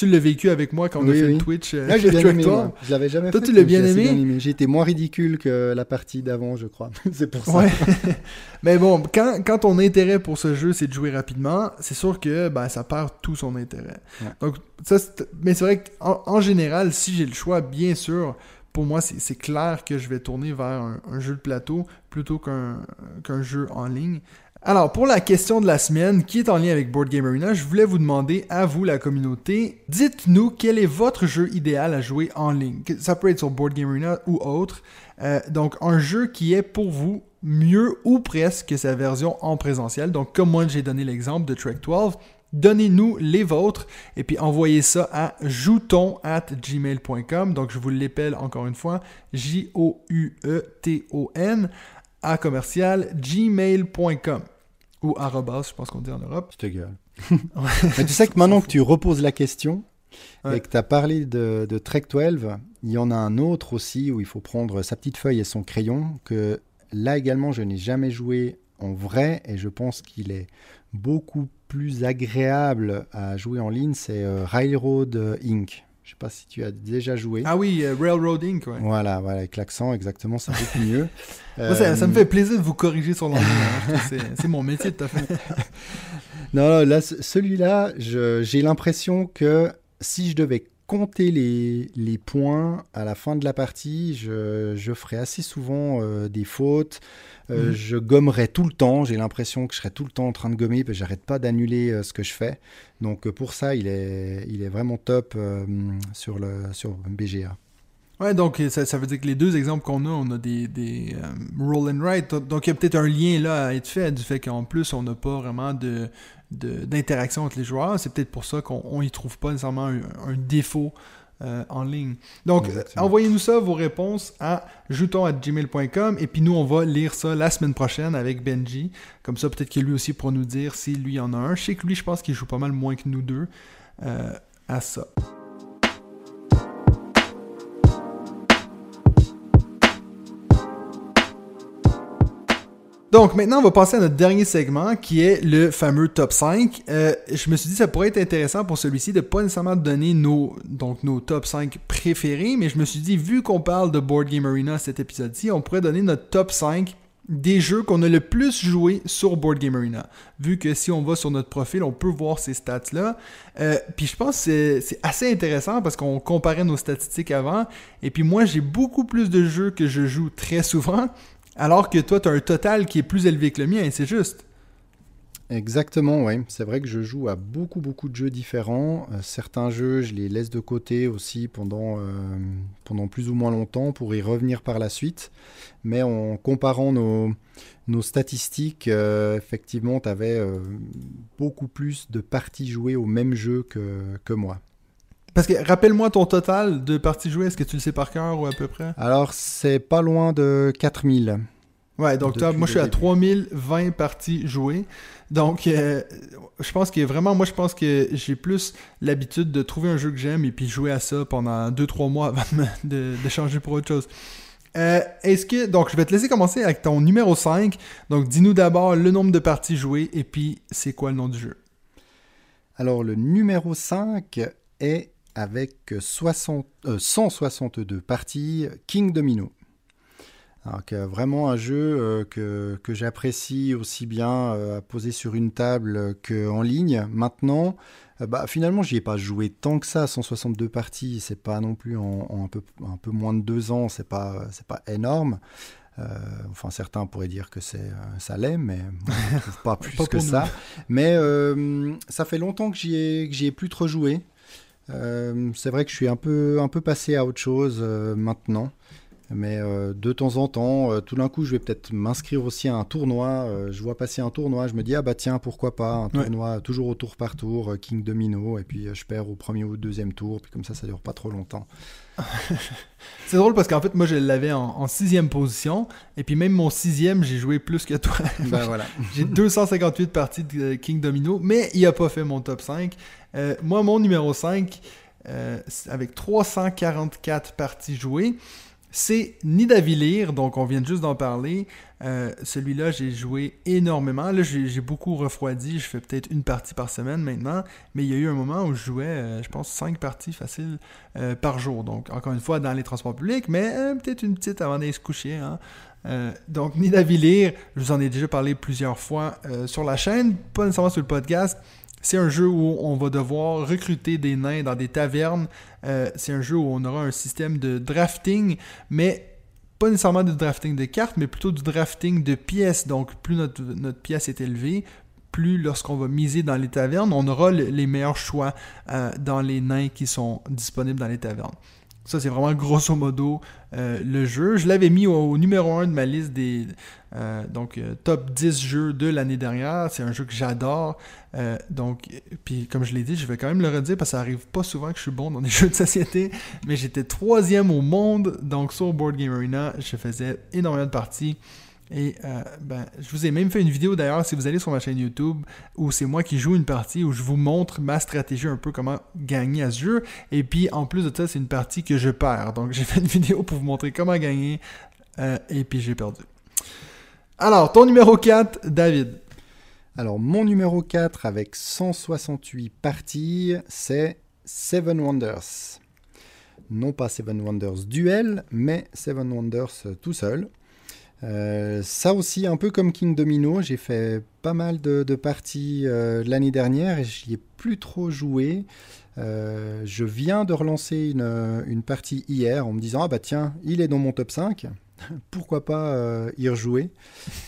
[SPEAKER 1] tu l'as vécu avec moi quand on a fait le Twitch.
[SPEAKER 2] Euh, Là, j'ai [LAUGHS] bien aimé. Je l'avais jamais
[SPEAKER 1] Toi, fait. Toi, tu l'as bien aimé.
[SPEAKER 2] J'ai été moins ridicule que la partie d'avant, je crois. [LAUGHS] c'est pour ça. Ouais. [LAUGHS]
[SPEAKER 1] Mais bon, quand, quand ton intérêt pour ce jeu, c'est de jouer rapidement, c'est sûr que ben, ça perd tout son intérêt. Donc, ça, mais c'est vrai qu'en en général, si j'ai le choix, bien sûr, pour moi, c'est clair que je vais tourner vers un, jeu de plateau plutôt qu'un qu'un jeu en ligne. Alors, pour la question de la semaine, qui est en lien avec Board Game Arena, je voulais vous demander, à vous la communauté, dites-nous quel est votre jeu idéal à jouer en ligne. Ça peut être sur Board Game Arena ou autre. Euh, donc, un jeu qui est pour vous mieux ou presque que sa version en présentiel. Donc, comme moi j'ai donné l'exemple de Trek 12, donnez-nous les vôtres et puis envoyez ça à jouton at gmail.com. Donc, je vous l'épelle encore une fois, J-O-U-E-T-O-N à commercial gmail.com ou arrobas, je pense qu'on dit en Europe.
[SPEAKER 2] C'est [LAUGHS] égal. Mais tu sais que maintenant que tu reposes la question et que tu as parlé de, Trek 12, il y en a un autre aussi où il faut prendre sa petite feuille et son crayon, que là également je n'ai jamais joué en vrai et je pense qu'il est beaucoup plus agréable à jouer en ligne, c'est euh, Railroad Inc. Je sais pas si tu as déjà joué.
[SPEAKER 1] Ah oui, euh, Railroading, quoi.
[SPEAKER 2] Voilà, voilà, avec l'accent, exactement, c'est beaucoup mieux. [LAUGHS]
[SPEAKER 1] ça, me fait plaisir de vous corriger sur l'anglais. Hein. c'est mon métier, tout à fait.
[SPEAKER 2] non, là, celui-là, j'ai l'impression que si je devais compter les, les, points à la fin de la partie, je, je ferais assez souvent euh, des fautes. Euh, mhm. Je gommerais tout le temps. J'ai l'impression que je serais tout le temps en train de gommer, parce que j'arrête pas d'annuler euh, ce que je fais. Donc pour ça, il est, il est vraiment top sur, le, sur BGA.
[SPEAKER 1] Ouais, donc ça, ça, veut dire que les deux exemples qu'on a, on a des, des roll and write. Donc il y a peut-être un lien là à être fait du fait qu'en plus on n'a pas vraiment de d'interaction entre les joueurs. C'est peut-être pour ça qu'on y trouve pas nécessairement un, défaut euh, en ligne. Donc, envoyez-nous ça, vos réponses à gmail.com et puis nous, on va lire ça la semaine prochaine avec Benji. Comme ça, peut-être que lui aussi pourra nous dire si lui en a un. Je sais que lui, je pense qu'il joue pas mal moins que nous deux euh, à ça. Donc maintenant, on va passer à notre dernier segment qui est le fameux top 5. Euh, je me suis dit ça pourrait être intéressant pour celui-ci de pas nécessairement donner nos, donc, nos top 5 préférés, mais je me suis dit, vu qu'on parle de Board Game Arena cet épisode-ci, on pourrait donner notre top 5 des jeux qu'on a le plus joué sur Board Game Arena. Vu que si on va sur notre profil, on peut voir ces stats-là. Euh, puis je pense que c'est assez intéressant parce qu'on comparait nos statistiques avant. Et puis moi, j'ai beaucoup plus de jeux que je joue très souvent. Alors que toi, tu as un total qui est plus élevé que le mien, c'est juste.
[SPEAKER 2] Exactement, oui. C'est vrai que je joue à beaucoup, beaucoup de jeux différents. Euh, certains jeux, je les laisse de côté aussi pendant, euh, pendant plus ou moins longtemps pour y revenir par la suite. Mais en comparant nos, statistiques, euh, effectivement, tu avais beaucoup plus de parties jouées au même jeu que moi.
[SPEAKER 1] Parce que rappelle-moi ton total de parties jouées, est-ce que tu le sais par cœur ou à peu près?
[SPEAKER 2] Alors, c'est pas loin de 4000.
[SPEAKER 1] Ouais, donc toi, moi je suis à 3020 parties jouées. Donc, euh, je pense que vraiment, moi je pense que j'ai plus l'habitude de trouver un jeu que j'aime et puis jouer à ça pendant 2-3 mois avant de, changer pour autre chose. Euh, est-ce que. Donc, je vais te laisser commencer avec ton numéro 5. Donc, dis-nous d'abord le nombre de parties jouées et puis c'est quoi le nom du jeu
[SPEAKER 2] Alors, le numéro 5 est avec 60, 162 euh, parties King Domino. Donc, vraiment un jeu euh, que, que j'apprécie aussi bien euh, à poser sur une table qu'en ligne. Maintenant, bah, finalement, j'y ai pas joué tant que ça, 162 parties, c'est pas non plus en, un, peu, un peu moins de deux ans, c'est pas, c'est pas énorme. enfin, certains pourraient dire que c'est ça l'est, mais pas [LAUGHS] plus que ça. Mais ça fait longtemps que j'y ai, ai plus trop joué. Euh, c'est vrai que je suis un peu, un peu passé à autre chose euh, maintenant. Mais euh, de temps en temps, tout d'un coup, je vais peut-être m'inscrire aussi à un tournoi. je vois passer un tournoi, je me dis, ah bah tiens, pourquoi pas, un tournoi toujours au tour par tour, King Domino, et puis je perds au premier ou au deuxième tour, puis comme ça, ça dure pas trop longtemps. [LAUGHS]
[SPEAKER 1] c'est drôle parce qu'en fait, moi, je l'avais en, sixième position, et puis même mon sixième, j'ai joué plus que toi.
[SPEAKER 2] Ben voilà. [LAUGHS]
[SPEAKER 1] j'ai 258 parties de King Domino, mais il a pas fait mon top 5. Euh, moi, mon numéro 5, euh, avec 344 parties jouées, c'est Nidavellir, donc on vient juste d'en parler. Euh, celui-là, j'ai joué énormément. Là, j'ai beaucoup refroidi. Je fais peut-être une partie par semaine maintenant. Mais il y a eu un moment où je jouais, je pense, 5 parties faciles par jour. Donc, encore une fois, dans les transports publics, mais peut-être une petite avant d'aller se coucher. Hein. donc, Nidavellir, je vous en ai déjà parlé plusieurs fois sur la chaîne, pas nécessairement sur le podcast. C'est un jeu où on va devoir recruter des nains dans des tavernes. Euh, c'est un jeu où on aura un système de drafting, mais pas nécessairement de drafting de cartes, mais plutôt du drafting de pièces. Donc, plus notre, pièce est élevée, plus lorsqu'on va miser dans les tavernes, on aura les meilleurs choix euh, dans les nains qui sont disponibles dans les tavernes. Ça, c'est vraiment grosso modo euh, le jeu. Je l'avais mis au, numéro 1 de ma liste des donc, top 10 jeux de l'année dernière. C'est un jeu que j'adore. Euh, donc, puis comme je l'ai dit, je vais quand même le redire parce que ça arrive pas souvent que je suis bon dans des [LAUGHS] jeux de société, mais j'étais troisième au monde, donc sur Board Game Arena, je faisais énormément de parties. Et euh, ben, je vous ai même fait une vidéo d'ailleurs, si vous allez sur ma chaîne YouTube, où c'est moi qui joue une partie, où je vous montre ma stratégie un peu, comment gagner à ce jeu. Et puis en plus de ça, c'est une partie que je perds. Donc [LAUGHS] j'ai fait une vidéo pour vous montrer comment gagner, euh, et puis j'ai perdu. Alors, ton numéro 4, David.
[SPEAKER 2] Alors, mon numéro 4 avec 168 parties, c'est Seven Wonders. Non pas Seven Wonders Duel, mais Seven Wonders tout seul. Euh, ça aussi, un peu comme King Domino, j'ai fait pas mal de, parties euh, l'année dernière et j'y ai plus trop joué. Euh, je viens de relancer une, une, partie hier en me disant Ah bah tiens, il est dans mon top 5, [LAUGHS] pourquoi pas y rejouer?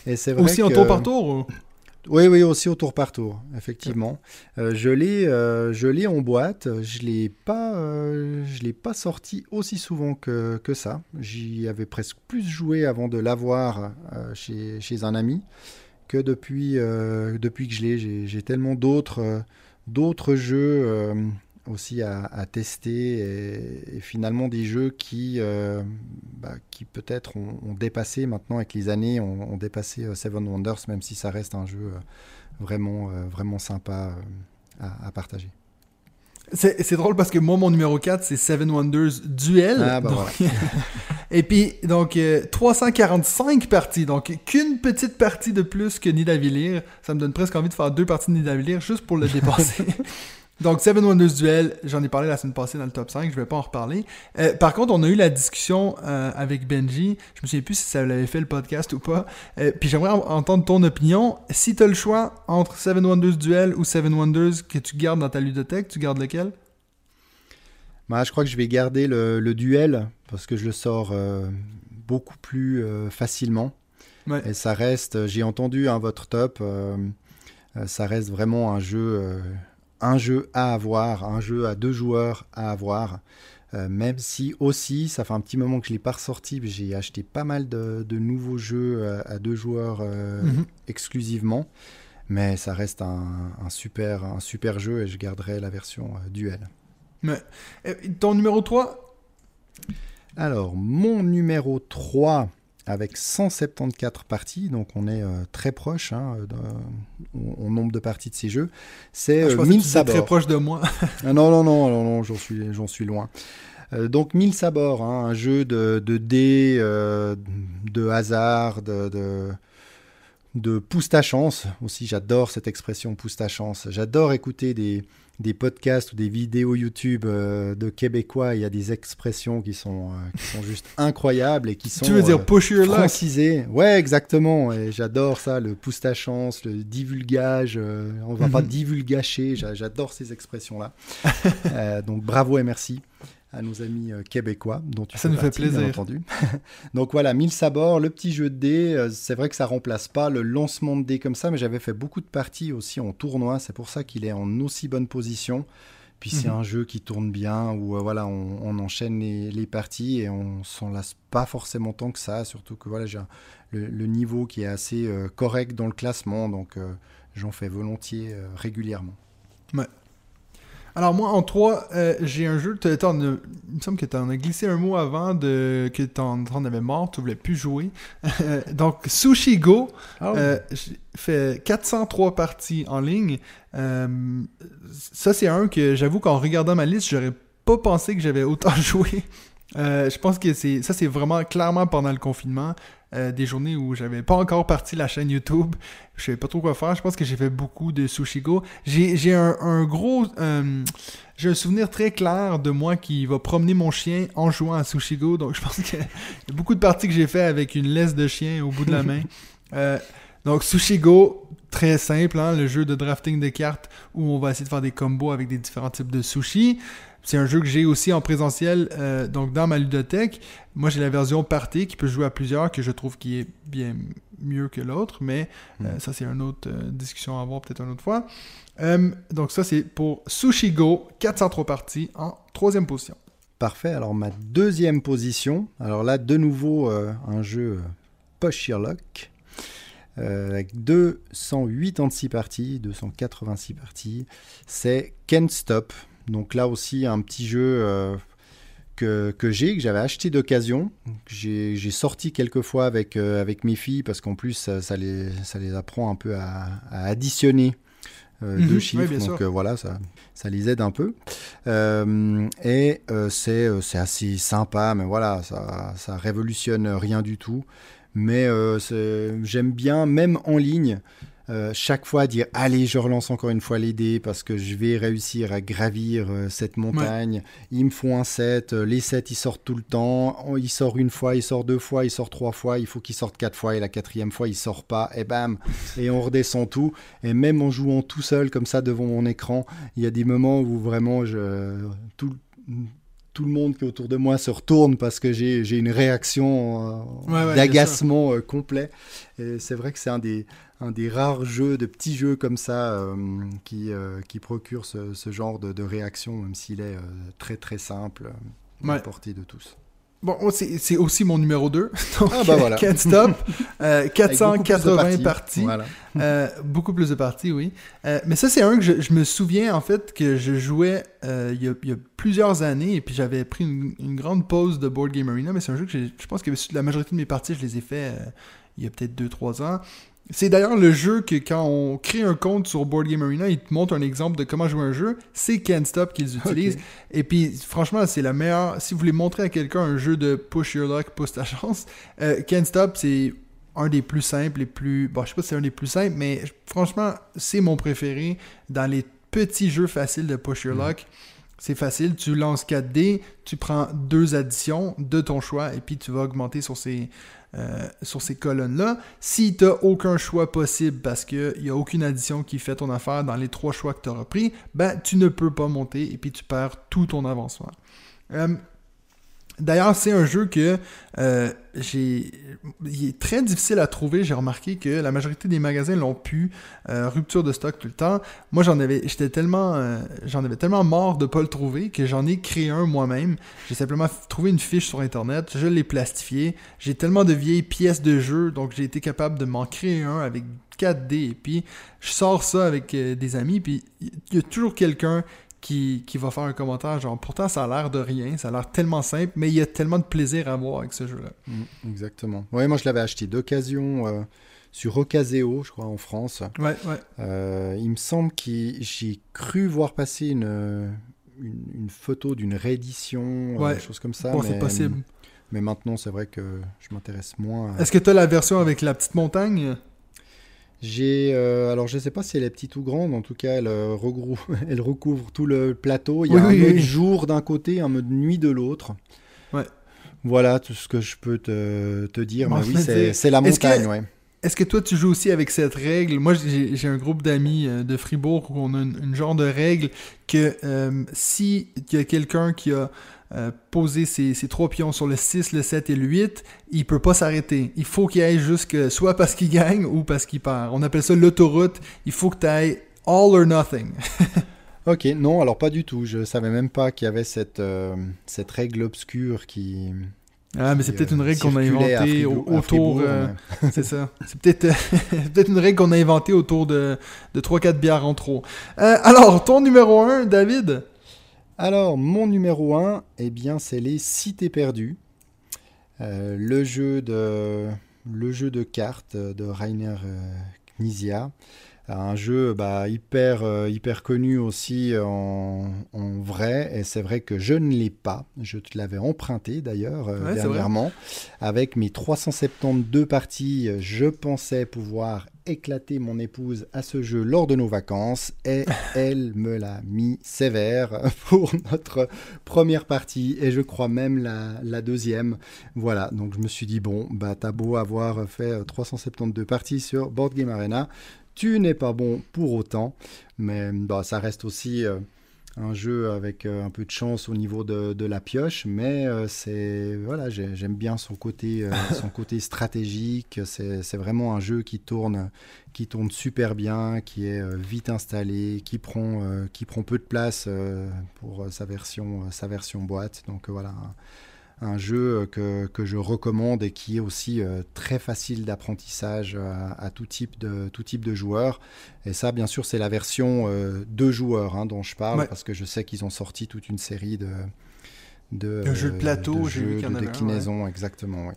[SPEAKER 1] Et c'est Aussi en tour par tour
[SPEAKER 2] Oui, oui, aussi au tour par tour, effectivement. Euh, je l'ai, euh, je l'ai en boîte. Je l'ai euh, l'ai pas sorti aussi souvent que, que ça. J'y avais presque plus joué avant de l'avoir chez, chez, un ami que depuis, depuis que je l'ai. J'ai, tellement d'autres, d'autres jeux aussi à, tester et, finalement des jeux qui, bah, qui peut-être ont, dépassé maintenant avec les années, ont, dépassé euh, Seven Wonders, même si ça reste un jeu euh, vraiment, euh, vraiment sympa à, partager.
[SPEAKER 1] C'est drôle parce que moi, mon numéro 4, c'est Seven Wonders Duel.
[SPEAKER 2] Ah, bah [LAUGHS]
[SPEAKER 1] Et puis, donc, 345 parties. Donc, qu'une petite partie de plus que Nidavellir. Ça me donne presque envie de faire deux parties de Nidavellir juste pour le dépasser. [LAUGHS] Donc, Seven Wonders Duel, j'en ai parlé la semaine passée dans le top 5, je vais pas en reparler. Euh, par contre, on a eu la discussion euh, avec Benji, je me souviens plus si ça l'avait fait le podcast ou pas, euh, puis j'aimerais entendre ton opinion. Si tu as le choix entre Seven Wonders Duel ou Seven Wonders que tu gardes dans ta ludothèque, tu gardes lequel?
[SPEAKER 2] Bah, Je crois que je vais garder le, duel, parce que je le sors beaucoup plus facilement. Et ça reste, j'ai entendu hein, votre top, ça reste vraiment un jeu un jeu à avoir, un jeu à deux joueurs à avoir. Euh, même si aussi, ça fait un petit moment que je ne l'ai pas ressorti, j'ai acheté pas mal de, nouveaux jeux euh, à, deux joueurs euh, mhm. exclusivement. Mais ça reste un, super, un super jeu et je garderai la version duel.
[SPEAKER 1] Mais, ton numéro 3
[SPEAKER 2] Alors, mon numéro 3, avec 174 parties, donc on est euh, très proche hein, au, nombre de parties de ces jeux. C'est ah, 1000 euh,
[SPEAKER 1] très proche de moi. [LAUGHS]
[SPEAKER 2] Ah, non, non, non, non, non j'en suis, j'en suis loin. Euh, donc 1000 sabords, hein, un jeu de, de dés, de hasard, de, de, de pousse ta chance. Aussi, j'adore cette expression pousse ta chance. J'adore écouter des, des podcasts ou des vidéos YouTube euh, de Québécois, il y a des expressions qui sont, euh, qui sont juste [LAUGHS] incroyables et qui sont
[SPEAKER 1] tu veux dire euh,
[SPEAKER 2] francisées. Ouais, exactement. Et j'adore ça, le pousse ta chance, le divulgage. on va pas mhm. divulgacher. J'adore ces expressions-là. [LAUGHS] donc bravo et merci à nos amis euh, québécois, dont tu
[SPEAKER 1] ça nous fait plaisir.
[SPEAKER 2] bien entendu. [LAUGHS] Donc voilà, 1000 sabords, le petit jeu de dés. Euh, c'est vrai que ça remplace pas le lancement de dés comme ça, mais j'avais fait beaucoup de parties aussi en tournoi. C'est pour ça qu'il est en aussi bonne position. Puis c'est mhm. un jeu qui tourne bien, où euh, voilà, on, enchaîne les, parties et on s'en lasse pas forcément tant que ça. Surtout que voilà, j'ai le, niveau qui est assez correct dans le classement, donc j'en fais volontiers régulièrement.
[SPEAKER 1] Ouais. Alors moi, en 3, euh, j'ai un jeu, il me semble que tu en as glissé un mot avant de, que tu en, avais mort, tu voulais plus jouer. Donc, Sushi Go, euh, j'ai fait 403 parties en ligne. Euh, ça, c'est un que j'avoue qu'en regardant ma liste, j'aurais pas pensé que j'avais autant [LAUGHS] joué. je pense que c'est ça, c'est vraiment clairement pendant le confinement. Euh, des journées où j'avais pas encore parti la chaîne YouTube. Je savais pas trop quoi faire. Je pense que j'ai fait beaucoup de Sushigo. J'ai un, gros. Euh, j'ai un souvenir très clair de moi qui va promener mon chien en jouant à Sushigo. Donc [LAUGHS] je pense qu'il y a beaucoup de parties que j'ai fait avec une laisse de chien au bout de la main. [LAUGHS] Euh, donc Sushigo, très simple, hein, le jeu de drafting de cartes où on va essayer de faire des combos avec des différents types de sushis. C'est un jeu que j'ai aussi en présentiel, euh, donc dans ma ludothèque. Moi, j'ai la version party qui peut jouer à plusieurs, que je trouve qui est bien mieux que l'autre, mais euh, mm. ça, c'est une autre euh, discussion à avoir peut-être une autre fois. donc, ça, c'est pour Sushi Go, 403 parties en troisième position.
[SPEAKER 2] Parfait. Alors, ma deuxième position, alors là, de nouveau, un jeu post Sherlock. avec 286 parties, 286 parties, c'est Can't Stop donc là aussi, un petit jeu euh, que, que j'ai, que j'avais acheté d'occasion. J'ai sorti quelques fois avec, euh, avec mes filles parce qu'en plus, ça, les, ça les apprend un peu à, additionner. Euh, deux mhm. chiffres, donc voilà, ça, ça les aide un peu. et c'est assez sympa, mais voilà, ça, ça révolutionne rien du tout. Mais j'aime bien, même en ligne, euh, chaque fois dire allez je relance encore une fois les dés parce que je vais réussir à gravir euh, cette montagne. Il me faut un set euh, les sets ils sortent tout le temps. Il sort une fois il sort deux fois il sort trois fois. Il faut qu'il sorte quatre fois et la quatrième fois il sort pas. Et bam. Et on redescend tout. Et même en jouant tout seul comme ça devant mon écran il y a des moments où vraiment je tout tout le monde qui est autour de moi se retourne parce que j'ai une réaction d'agacement complet. Et c'est vrai que c'est un des, un des rares jeux, de petits jeux comme ça, qui, qui procure ce, ce genre de, de, réaction, même s'il est très très simple, à la portée de tous.
[SPEAKER 1] Bon, c'est aussi mon numéro 2. [LAUGHS]
[SPEAKER 2] Donc, ah bah voilà.
[SPEAKER 1] Can't Stop. [LAUGHS] Euh, 480 parties. Euh, beaucoup plus de parties, oui. Euh, mais ça, c'est un que je, je, me souviens, en fait, que je jouais euh, il y, a, il, y a, plusieurs années, et puis j'avais pris une, une, grande pause de Board Game Arena, mais c'est un jeu que je pense que la majorité de mes parties, je les ai fait euh, il y a peut-être 2-3 ans. C'est d'ailleurs le jeu que quand on crée un compte sur Board Game Arena, il te montre un exemple de comment jouer un jeu. C'est Can't Stop qu'ils utilisent. Et puis, franchement, c'est la meilleure. Si vous voulez montrer à quelqu'un un jeu de push your luck, pousse ta chance, euh, Can't Stop, c'est un des plus simples, les plus. Bon, je sais pas si c'est un des plus simples, mais franchement, c'est mon préféré dans les petits jeux faciles de push your mm. luck. C'est facile, tu lances 4 dés, tu prends deux additions de ton choix et puis tu vas augmenter sur ces, euh, sur ces colonnes-là. Si tu n'as aucun choix possible parce qu'il n'y a aucune addition qui fait ton affaire dans les trois choix que tu auras pris, ben, tu ne peux pas monter et puis tu perds tout ton avancement. Euh, D'ailleurs, c'est un jeu que euh, j'ai. Il est très difficile à trouver. J'ai remarqué que la majorité des magasins l'ont pu. Euh, rupture de stock tout le temps. Moi, j'en avais. J'étais tellement. Euh, j'en avais tellement mort de pas le trouver que j'en ai créé un moi-même. J'ai simplement trouvé une fiche sur internet. Je l'ai plastifié. J'ai tellement de vieilles pièces de jeu, donc j'ai été capable de m'en créer un avec 4D. Et puis, je sors ça avec des amis. Puis, il y a toujours quelqu'un qui, va faire un commentaire genre pourtant ça a l'air de rien, ça a l'air tellement simple, mais il y a tellement de plaisir à voir avec ce jeu-là.
[SPEAKER 2] Mm, exactement. Ouais, moi je l'avais acheté d'occasion euh, sur Ocaseo, je crois, en France.
[SPEAKER 1] Ouais, ouais.
[SPEAKER 2] Euh, il me semble que j'ai cru voir passer une, une, photo d'une réédition, euh, ouais. chose comme ça.
[SPEAKER 1] Bon, c'est possible.
[SPEAKER 2] Mais maintenant, c'est vrai que je m'intéresse moins.
[SPEAKER 1] Est-ce que tu as la version avec la petite montagne?
[SPEAKER 2] J'ai, euh, alors je sais pas si elle est petite ou grande, en tout cas elle, euh, [LAUGHS] elle recouvre tout le plateau. Il y a un mode jour d'un côté, un mode nuit de l'autre.
[SPEAKER 1] Ouais.
[SPEAKER 2] Voilà tout ce que je peux te, te dire. mais oui, c'est la montagne, ouais.
[SPEAKER 1] Est-ce que toi tu joues aussi avec cette règle? Moi j'ai un groupe d'amis euh, de Fribourg où on a une, genre de règle que si il y a quelqu'un qui a euh, poser ses, trois pions sur le 6, le 7 et le 8, il peut pas s'arrêter. Il faut qu'il aille jusque soit parce qu'il gagne ou parce qu'il perd. On appelle ça l'autoroute. Il faut que tu ailles all or nothing. [LAUGHS]
[SPEAKER 2] ok, non, alors pas du tout. Je savais même pas qu'il y avait cette, euh, cette règle obscure qui.
[SPEAKER 1] Ah, mais c'est peut-être une règle qu'on a inventée autour. Euh, c'est ça. C'est peut-être peut une règle qu'on a inventée autour de, de 3-4 bières en trop. alors, ton numéro 1, David?
[SPEAKER 2] Alors, mon numéro 1, eh bien, c'est les Cités perdues. Euh, le, jeu de, le jeu de cartes de Rainer euh, Knizia. Un jeu bah, hyper, euh, hyper connu aussi en, vrai, et c'est vrai que je ne l'ai pas. Je te l'avais emprunté d'ailleurs dernièrement. Avec mes 372 parties, je pensais pouvoir éclaté mon épouse à ce jeu lors de nos vacances et [LAUGHS] elle me l'a mis sévère pour notre première partie et je crois même la, deuxième. Voilà, donc je me suis dit, bon, bah t'as beau avoir fait 372 parties sur Board Game Arena, tu n'es pas bon pour autant, mais bah, ça reste aussi... Euh, un jeu avec euh, un peu de chance au niveau de, la pioche, mais euh, c'est voilà, j'aime bien son côté, [LAUGHS] son côté stratégique. C'est vraiment un jeu qui tourne, qui tourne super bien, qui est vite installé, qui prend, qui prend peu de place pour sa version, sa version boîte. Donc voilà un jeu que, que, je recommande et qui est aussi euh, très facile d'apprentissage à, tout, type de, tout type de joueurs. Et ça, bien sûr, c'est la version euh, deux joueurs hein, dont je parle, parce que je sais qu'ils ont sorti toute une série de,
[SPEAKER 1] de, de jeux de plateau, de, jeux,
[SPEAKER 2] de déclinaison, exactement. Oui.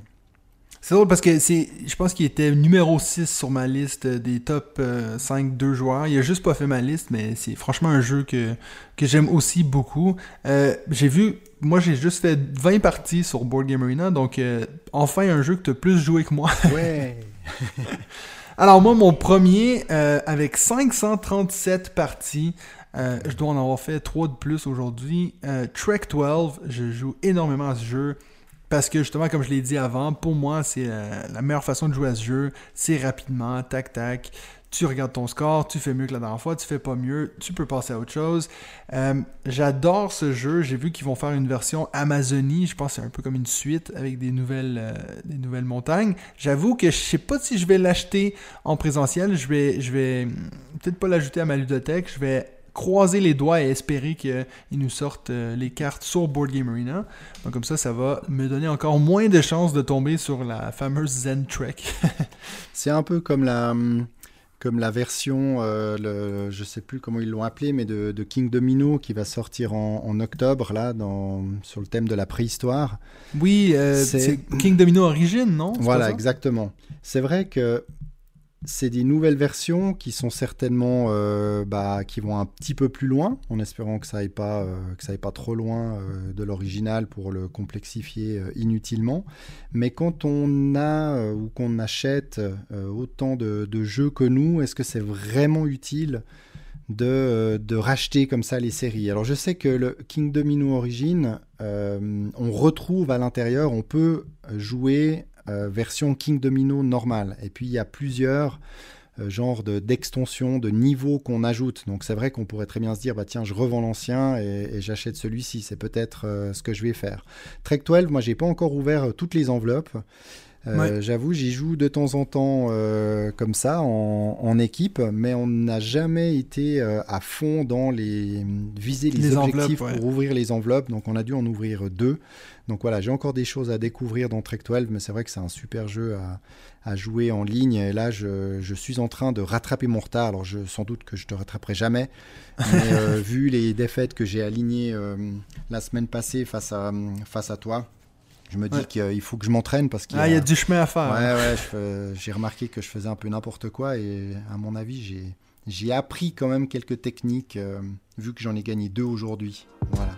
[SPEAKER 1] C'est drôle parce que c'est, je pense qu'il était numéro 6 sur ma liste des top 5 euh, 2 joueurs. Il a juste pas fait ma liste, mais c'est franchement un jeu que, que j'aime aussi beaucoup. Euh, j'ai vu, moi j'ai juste fait 20 parties sur Board Game Arena, donc euh, enfin un jeu que tu as plus joué que moi. [LAUGHS]
[SPEAKER 2] Ouais! [LAUGHS]
[SPEAKER 1] Alors moi, mon premier, avec 537 parties, je dois en avoir fait 3 de plus aujourd'hui. Trek 12, je joue énormément à ce jeu. Parce que justement, comme je l'ai dit avant, pour moi, c'est la, meilleure façon de jouer à ce jeu. C'est rapidement, tac tac. tu regardes ton score, tu fais mieux que la dernière fois, tu fais pas mieux, tu peux passer à autre chose. Euh, j'adore ce jeu. J'ai vu qu'ils vont faire une version Amazonie. Je pense que c'est un peu comme une suite avec des nouvelles, euh, des nouvelles montagnes. J'avoue que je sais pas si je vais l'acheter en présentiel. Je vais, je vais peut-être pas l'ajouter à ma ludothèque. Je vais croiser les doigts et espérer qu'ils nous sortent euh, les cartes sur Board Game Arena. Donc comme ça, ça va me donner encore moins de chances de tomber sur la fameuse Zen Trek. [LAUGHS]
[SPEAKER 2] c'est un peu comme la hum, comme la version, euh, le, je sais plus comment ils l'ont appelé, mais de, King Domino qui va sortir en, octobre là, dans, sur le thème de la préhistoire.
[SPEAKER 1] Oui, euh, c'est King Domino Origin, non?
[SPEAKER 2] Voilà, exactement. C'est vrai que c'est des nouvelles versions qui sont certainement euh, bah, qui vont un petit peu plus loin, en espérant que ça aille pas euh, pas trop loin euh, de l'original pour le complexifier inutilement. Mais quand on a ou qu'on achète autant de, jeux que nous, est-ce que c'est vraiment utile de, racheter comme ça les séries? Alors je sais que le King Domino Origin, on retrouve à l'intérieur, on peut jouer version King Domino normale. Et puis il y a plusieurs euh, genres d'extensions, de, niveaux qu'on ajoute. Donc c'est vrai qu'on pourrait très bien se dire, bah tiens, je revends l'ancien et, j'achète celui-ci. C'est peut-être euh, ce que je vais faire. Trek 12, moi j'ai pas encore ouvert toutes les enveloppes. J'avoue, j'y joue de temps en temps comme ça, en, équipe, mais on n'a jamais été à fond dans les viser les, objectifs pour ouvrir les enveloppes. Donc on a dû en ouvrir deux. Donc voilà, j'ai encore des choses à découvrir dans Trek 12, mais c'est vrai que c'est un super jeu à, jouer en ligne. Et là, je, suis en train de rattraper mon retard. Alors, je, sans doute que je te rattraperai jamais. Mais euh, [LAUGHS] vu les défaites que j'ai alignées euh, la semaine passée face à, face à toi, je me dis qu'il faut que je m'entraîne parce qu'il
[SPEAKER 1] ah, y, a... du chemin à faire.
[SPEAKER 2] Ouais, ouais, j'ai remarqué que je faisais un peu n'importe quoi et à mon avis, j'ai, j'ai appris quand même quelques techniques euh, vu que j'en ai gagné deux aujourd'hui. Voilà.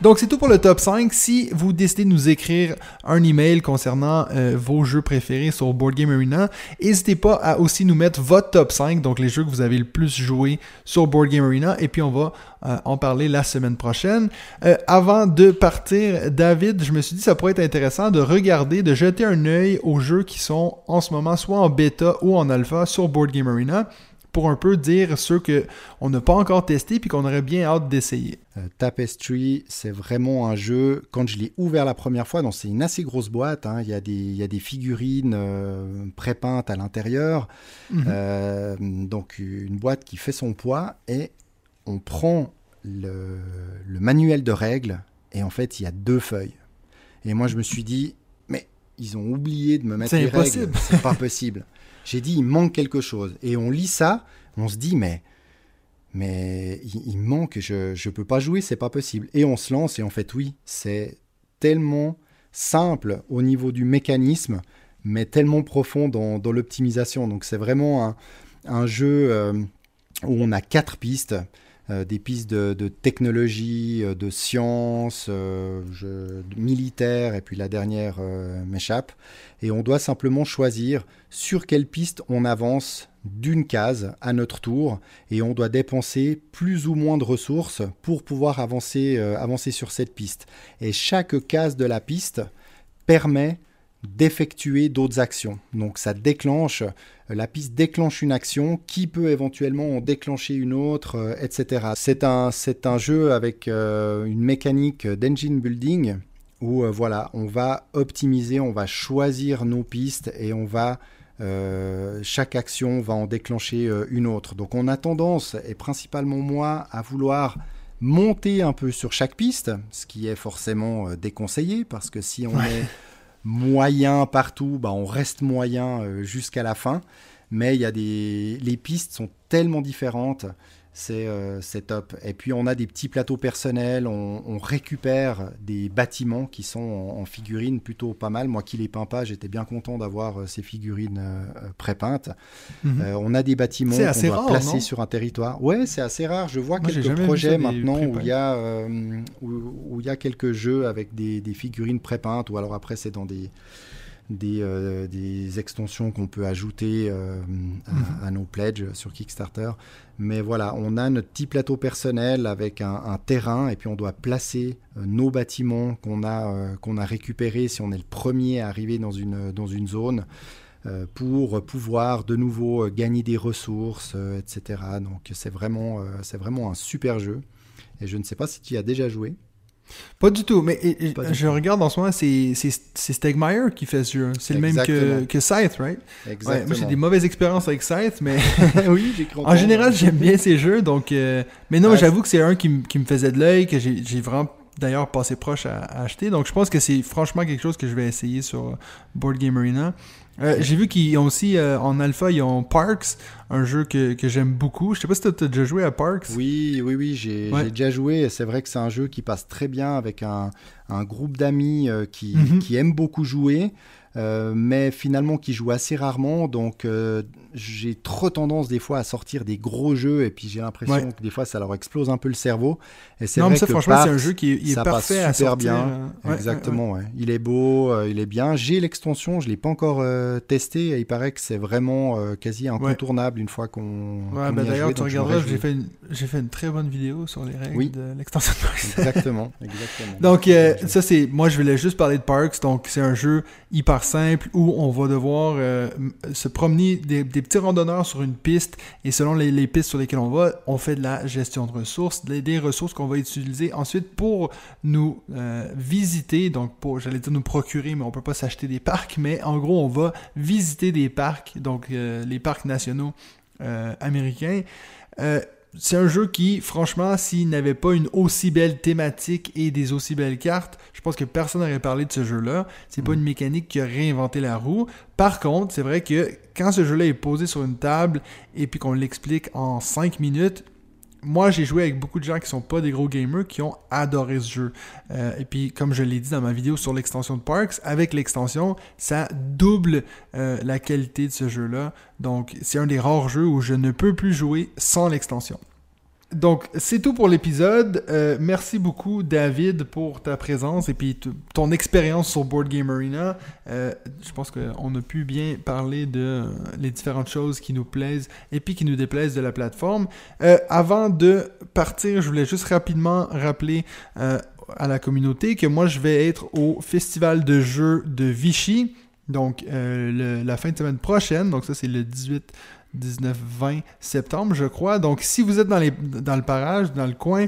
[SPEAKER 1] Donc c'est tout pour le top 5. Si vous décidez de nous écrire un email concernant euh, vos jeux préférés sur Board Game Arena, n'hésitez pas à aussi nous mettre votre top 5, donc les jeux que vous avez le plus joué sur Board Game Arena, et puis on va euh, en parler la semaine prochaine. Euh, avant de partir, David, je me suis dit que ça pourrait être intéressant de regarder, de jeter un œil aux jeux qui sont en ce moment soit en bêta ou en alpha sur Board Game Arena pour un peu dire ceux qu'on n'a pas encore testé puis qu'on aurait bien hâte d'essayer.
[SPEAKER 2] Euh, Tapestry, c'est vraiment un jeu. Quand je l'ai ouvert la première fois, donc c'est une assez grosse boîte. Hein, il, y a des, il y, a des, figurines euh, pré-peintes à l'intérieur. Mhm. Euh, donc une boîte qui fait son poids et on prend le, le, manuel de règles et en fait il y a deux feuilles. Et moi je me suis dit, mais ils ont oublié de me mettre les règles. C'est pas possible. J'ai dit, il manque quelque chose. Et on lit ça, on se dit, mais, mais il, manque, je ne peux pas jouer, c'est pas possible. Et on se lance, et en fait, oui, c'est tellement simple au niveau du mécanisme, mais tellement profond dans, l'optimisation. Donc c'est vraiment un, jeu euh, où on a quatre pistes. Euh, des pistes de, technologie, euh, de science, euh, militaire, et puis la dernière m'échappe. Et on doit simplement choisir sur quelle piste on avance d'une case à notre tour, et on doit dépenser plus ou moins de ressources pour pouvoir avancer, avancer sur cette piste. Et chaque case de la piste permet d'effectuer d'autres actions. Donc ça déclenche, euh, la piste déclenche une action qui peut éventuellement en déclencher une autre, euh, etc. C'est un, c'est un jeu avec euh, une mécanique d'engine building où voilà, on va optimiser, on va choisir nos pistes et on va chaque action va en déclencher une autre. Donc on a tendance, et principalement moi, à vouloir monter un peu sur chaque piste, ce qui est forcément déconseillé parce que si on est moyen partout, bah, on reste moyen euh, jusqu'à la fin. Mais il y a des... les pistes sont tellement différentes c'est top. Et puis on a des petits plateaux personnels, on, récupère des bâtiments qui sont en, figurines plutôt pas mal. Moi qui les peins pas, j'étais bien content d'avoir euh, ces figurines euh, pré-peintes. Mhm. on a des bâtiments qu'on doit placer sur un territoire. Ouais, c'est assez rare. Je vois quelques projets maintenant où il y a où, il y a quelques jeux avec des, figurines pré-peintes ou alors après c'est dans des des, euh, des extensions qu'on peut ajouter euh, à, à nos pledges sur Kickstarter. Mais voilà, on a notre petit plateau personnel avec un, un terrain et puis on doit placer euh, nos bâtiments qu'on a, qu'on a récupérés si on est le premier à arriver dans une, dans une zone pour pouvoir de nouveau gagner des ressources, etc. Donc c'est vraiment, c'est vraiment un super jeu. Et je ne sais pas si tu y as déjà joué.
[SPEAKER 1] Pas du tout, mais et-
[SPEAKER 2] du
[SPEAKER 1] je
[SPEAKER 2] tout.
[SPEAKER 1] regarde en ce moment, c'est Stegmaier qui fait ce jeu. C'est le même que,
[SPEAKER 2] Exactement.
[SPEAKER 1] que Scythe, right? Ouais, moi j'ai des mauvaises expériences avec Scythe, mais [LAUGHS]
[SPEAKER 2] oui, [LAUGHS]
[SPEAKER 1] en général j'aime bien ces jeux. Donc, euh, mais non,
[SPEAKER 2] Ouais,
[SPEAKER 1] j'avoue que c'est un qui, qui me faisait de l'œil, que j'ai vraiment d'ailleurs passé proche à, à acheter. Donc je pense que c'est franchement quelque chose que je vais essayer sur Board Game Arena. Euh, j'ai vu qu'ils ont aussi euh, en alpha, ils ont Parks, un jeu que, que j'aime beaucoup. Je sais pas si tu as déjà joué à Parks.
[SPEAKER 2] Oui, oui, oui, j'ai
[SPEAKER 1] Ouais.
[SPEAKER 2] déjà joué. C'est vrai que c'est un jeu qui passe très bien avec un, un groupe d'amis euh, qui,
[SPEAKER 1] Mhm.
[SPEAKER 2] qui aiment beaucoup jouer, mais finalement qui jouent assez rarement. Donc j'ai trop tendance des fois à sortir des gros jeux et puis j'ai l'impression
[SPEAKER 1] Ouais.
[SPEAKER 2] que des fois ça leur explose un peu le cerveau. Et c'est
[SPEAKER 1] Non,
[SPEAKER 2] vrai
[SPEAKER 1] mais ça,
[SPEAKER 2] que
[SPEAKER 1] franchement, c'est un jeu qui est, il est
[SPEAKER 2] ça
[SPEAKER 1] parfait
[SPEAKER 2] passe
[SPEAKER 1] à
[SPEAKER 2] super
[SPEAKER 1] sortir.
[SPEAKER 2] bien.
[SPEAKER 1] euh, ouais,
[SPEAKER 2] Exactement, ouais. Il est beau, euh, il est bien. J'ai l'extension, je l'ai pas encore euh, testé et il paraît que c'est vraiment euh, quasi incontournable une fois qu'on.
[SPEAKER 1] Ouais,
[SPEAKER 2] qu'on
[SPEAKER 1] bah d'ailleurs, tu regarderas, j'ai fait, une, fait une très bonne vidéo sur les règles
[SPEAKER 2] Oui.
[SPEAKER 1] de l'extension de Parks.
[SPEAKER 2] Exactement, [LAUGHS] exactement.
[SPEAKER 1] Donc, euh, ça, c'est. Moi, je voulais juste parler de Parks. Donc, c'est un jeu hyper simple où on va devoir se promener des, des petits randonneurs sur une piste et selon les, pistes sur lesquelles on va, on fait de la gestion de ressources, des, des ressources qu'on va utiliser ensuite pour nous euh, visiter. Donc, pour, j'allais dire nous procurer, mais on peut pas s'acheter des parcs. Mais en gros, on va visiter des parcs, donc euh, les parcs nationaux euh, américains. C'est un jeu qui, franchement, s'il n'avait pas une aussi belle thématique et des aussi belles cartes, je pense que personne n'aurait parlé de ce jeu-là. C'est pas
[SPEAKER 2] Mm.
[SPEAKER 1] une mécanique qui a réinventé la roue. Par contre, c'est vrai que quand ce jeu-là est posé sur une table et puis qu'on l'explique en 5 minutes, moi, j'ai joué avec beaucoup de gens qui sont pas des gros gamers qui ont adoré ce jeu. Euh, et puis, comme je l'ai dit dans ma vidéo sur l'extension de Parks, avec l'extension, ça double euh, la qualité de ce jeu-là. Donc, c'est un des rares jeux où je ne peux plus jouer sans l'extension. Donc, c'est tout pour l'épisode. Euh, merci beaucoup, David, pour ta présence et puis ton expérience sur Board Game Arena. Euh, je pense qu'on a pu bien parler de euh, les différentes choses qui nous plaisent et puis qui nous déplaisent de la plateforme. Avant de partir, je voulais juste rapidement rappeler à la communauté que moi, je vais être au Festival de jeux de Vichy. Donc, la fin de semaine prochaine. Donc, ça, c'est le 18, 19, 20 septembre, je crois. Donc, si vous êtes dans, les, dans le parage, dans le coin,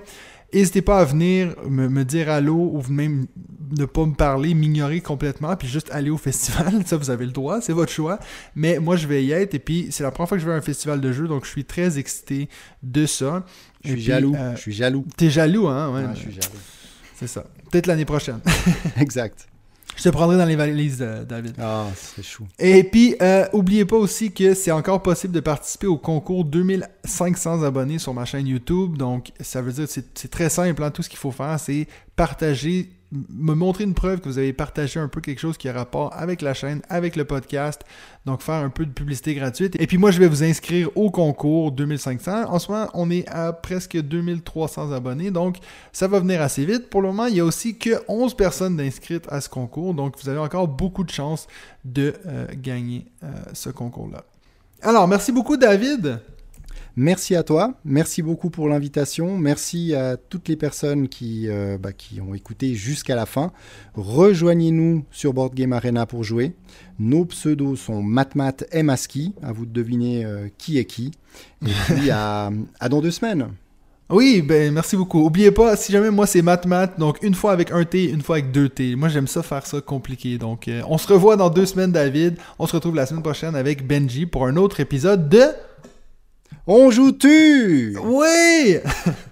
[SPEAKER 1] n'hésitez pas à venir me, me dire allô ou même ne pas me parler, m'ignorer complètement, puis juste aller au [LAUGHS] festival. Ça, vous avez le droit, c'est votre choix. Mais moi, je vais y être. Et puis, c'est la première fois que je vais à un festival de jeux, donc je suis très excité de ça.
[SPEAKER 2] Je suis
[SPEAKER 1] puis,
[SPEAKER 2] jaloux,
[SPEAKER 1] euh,
[SPEAKER 2] je suis jaloux.
[SPEAKER 1] T'es jaloux, hein? Ouais,
[SPEAKER 2] je suis jaloux.
[SPEAKER 1] c'est ça. Peut-être l'année prochaine. [LAUGHS]
[SPEAKER 2] exact.
[SPEAKER 1] Je te prendrai dans les valises, euh, David.
[SPEAKER 2] Ah, c'est chou.
[SPEAKER 1] Et puis, euh, oubliez pas aussi que c'est encore possible de participer au concours 2500 abonnés sur ma chaîne YouTube. Donc, ça veut dire que c'est très simple. hein. Tout ce qu'il faut faire, c'est partager, me montrer une preuve que vous avez partagé un peu quelque chose qui a rapport avec la chaîne, avec le podcast. Donc, faire un peu de publicité gratuite. Et puis, moi, je vais vous inscrire au concours 2500. En ce moment, on est à presque 2300 abonnés. Donc, ça va venir assez vite. Pour le moment, il y a aussi que 11 personnes d'inscrites à ce concours. Donc, vous avez encore beaucoup de chances de euh, gagner euh, ce concours-là. Alors, merci beaucoup, David.
[SPEAKER 2] Merci à toi, merci beaucoup pour l'invitation, merci à toutes les personnes qui, euh, bah, qui ont écouté jusqu'à la fin. Rejoignez-nous sur Board Game Arena pour jouer. Nos pseudos sont Matmat et Maski, à vous de deviner euh, qui est qui. Et [LAUGHS] puis à, à dans deux semaines.
[SPEAKER 1] Oui, ben merci beaucoup. Oubliez pas, si jamais moi c'est Matmat, donc une fois avec un T, une fois avec deux T. Moi j'aime ça faire ça compliqué. Donc euh, on se revoit dans deux semaines, David. On se retrouve la semaine prochaine avec Benji pour un autre épisode de.
[SPEAKER 2] On joue-tu?
[SPEAKER 1] Oui! [LAUGHS]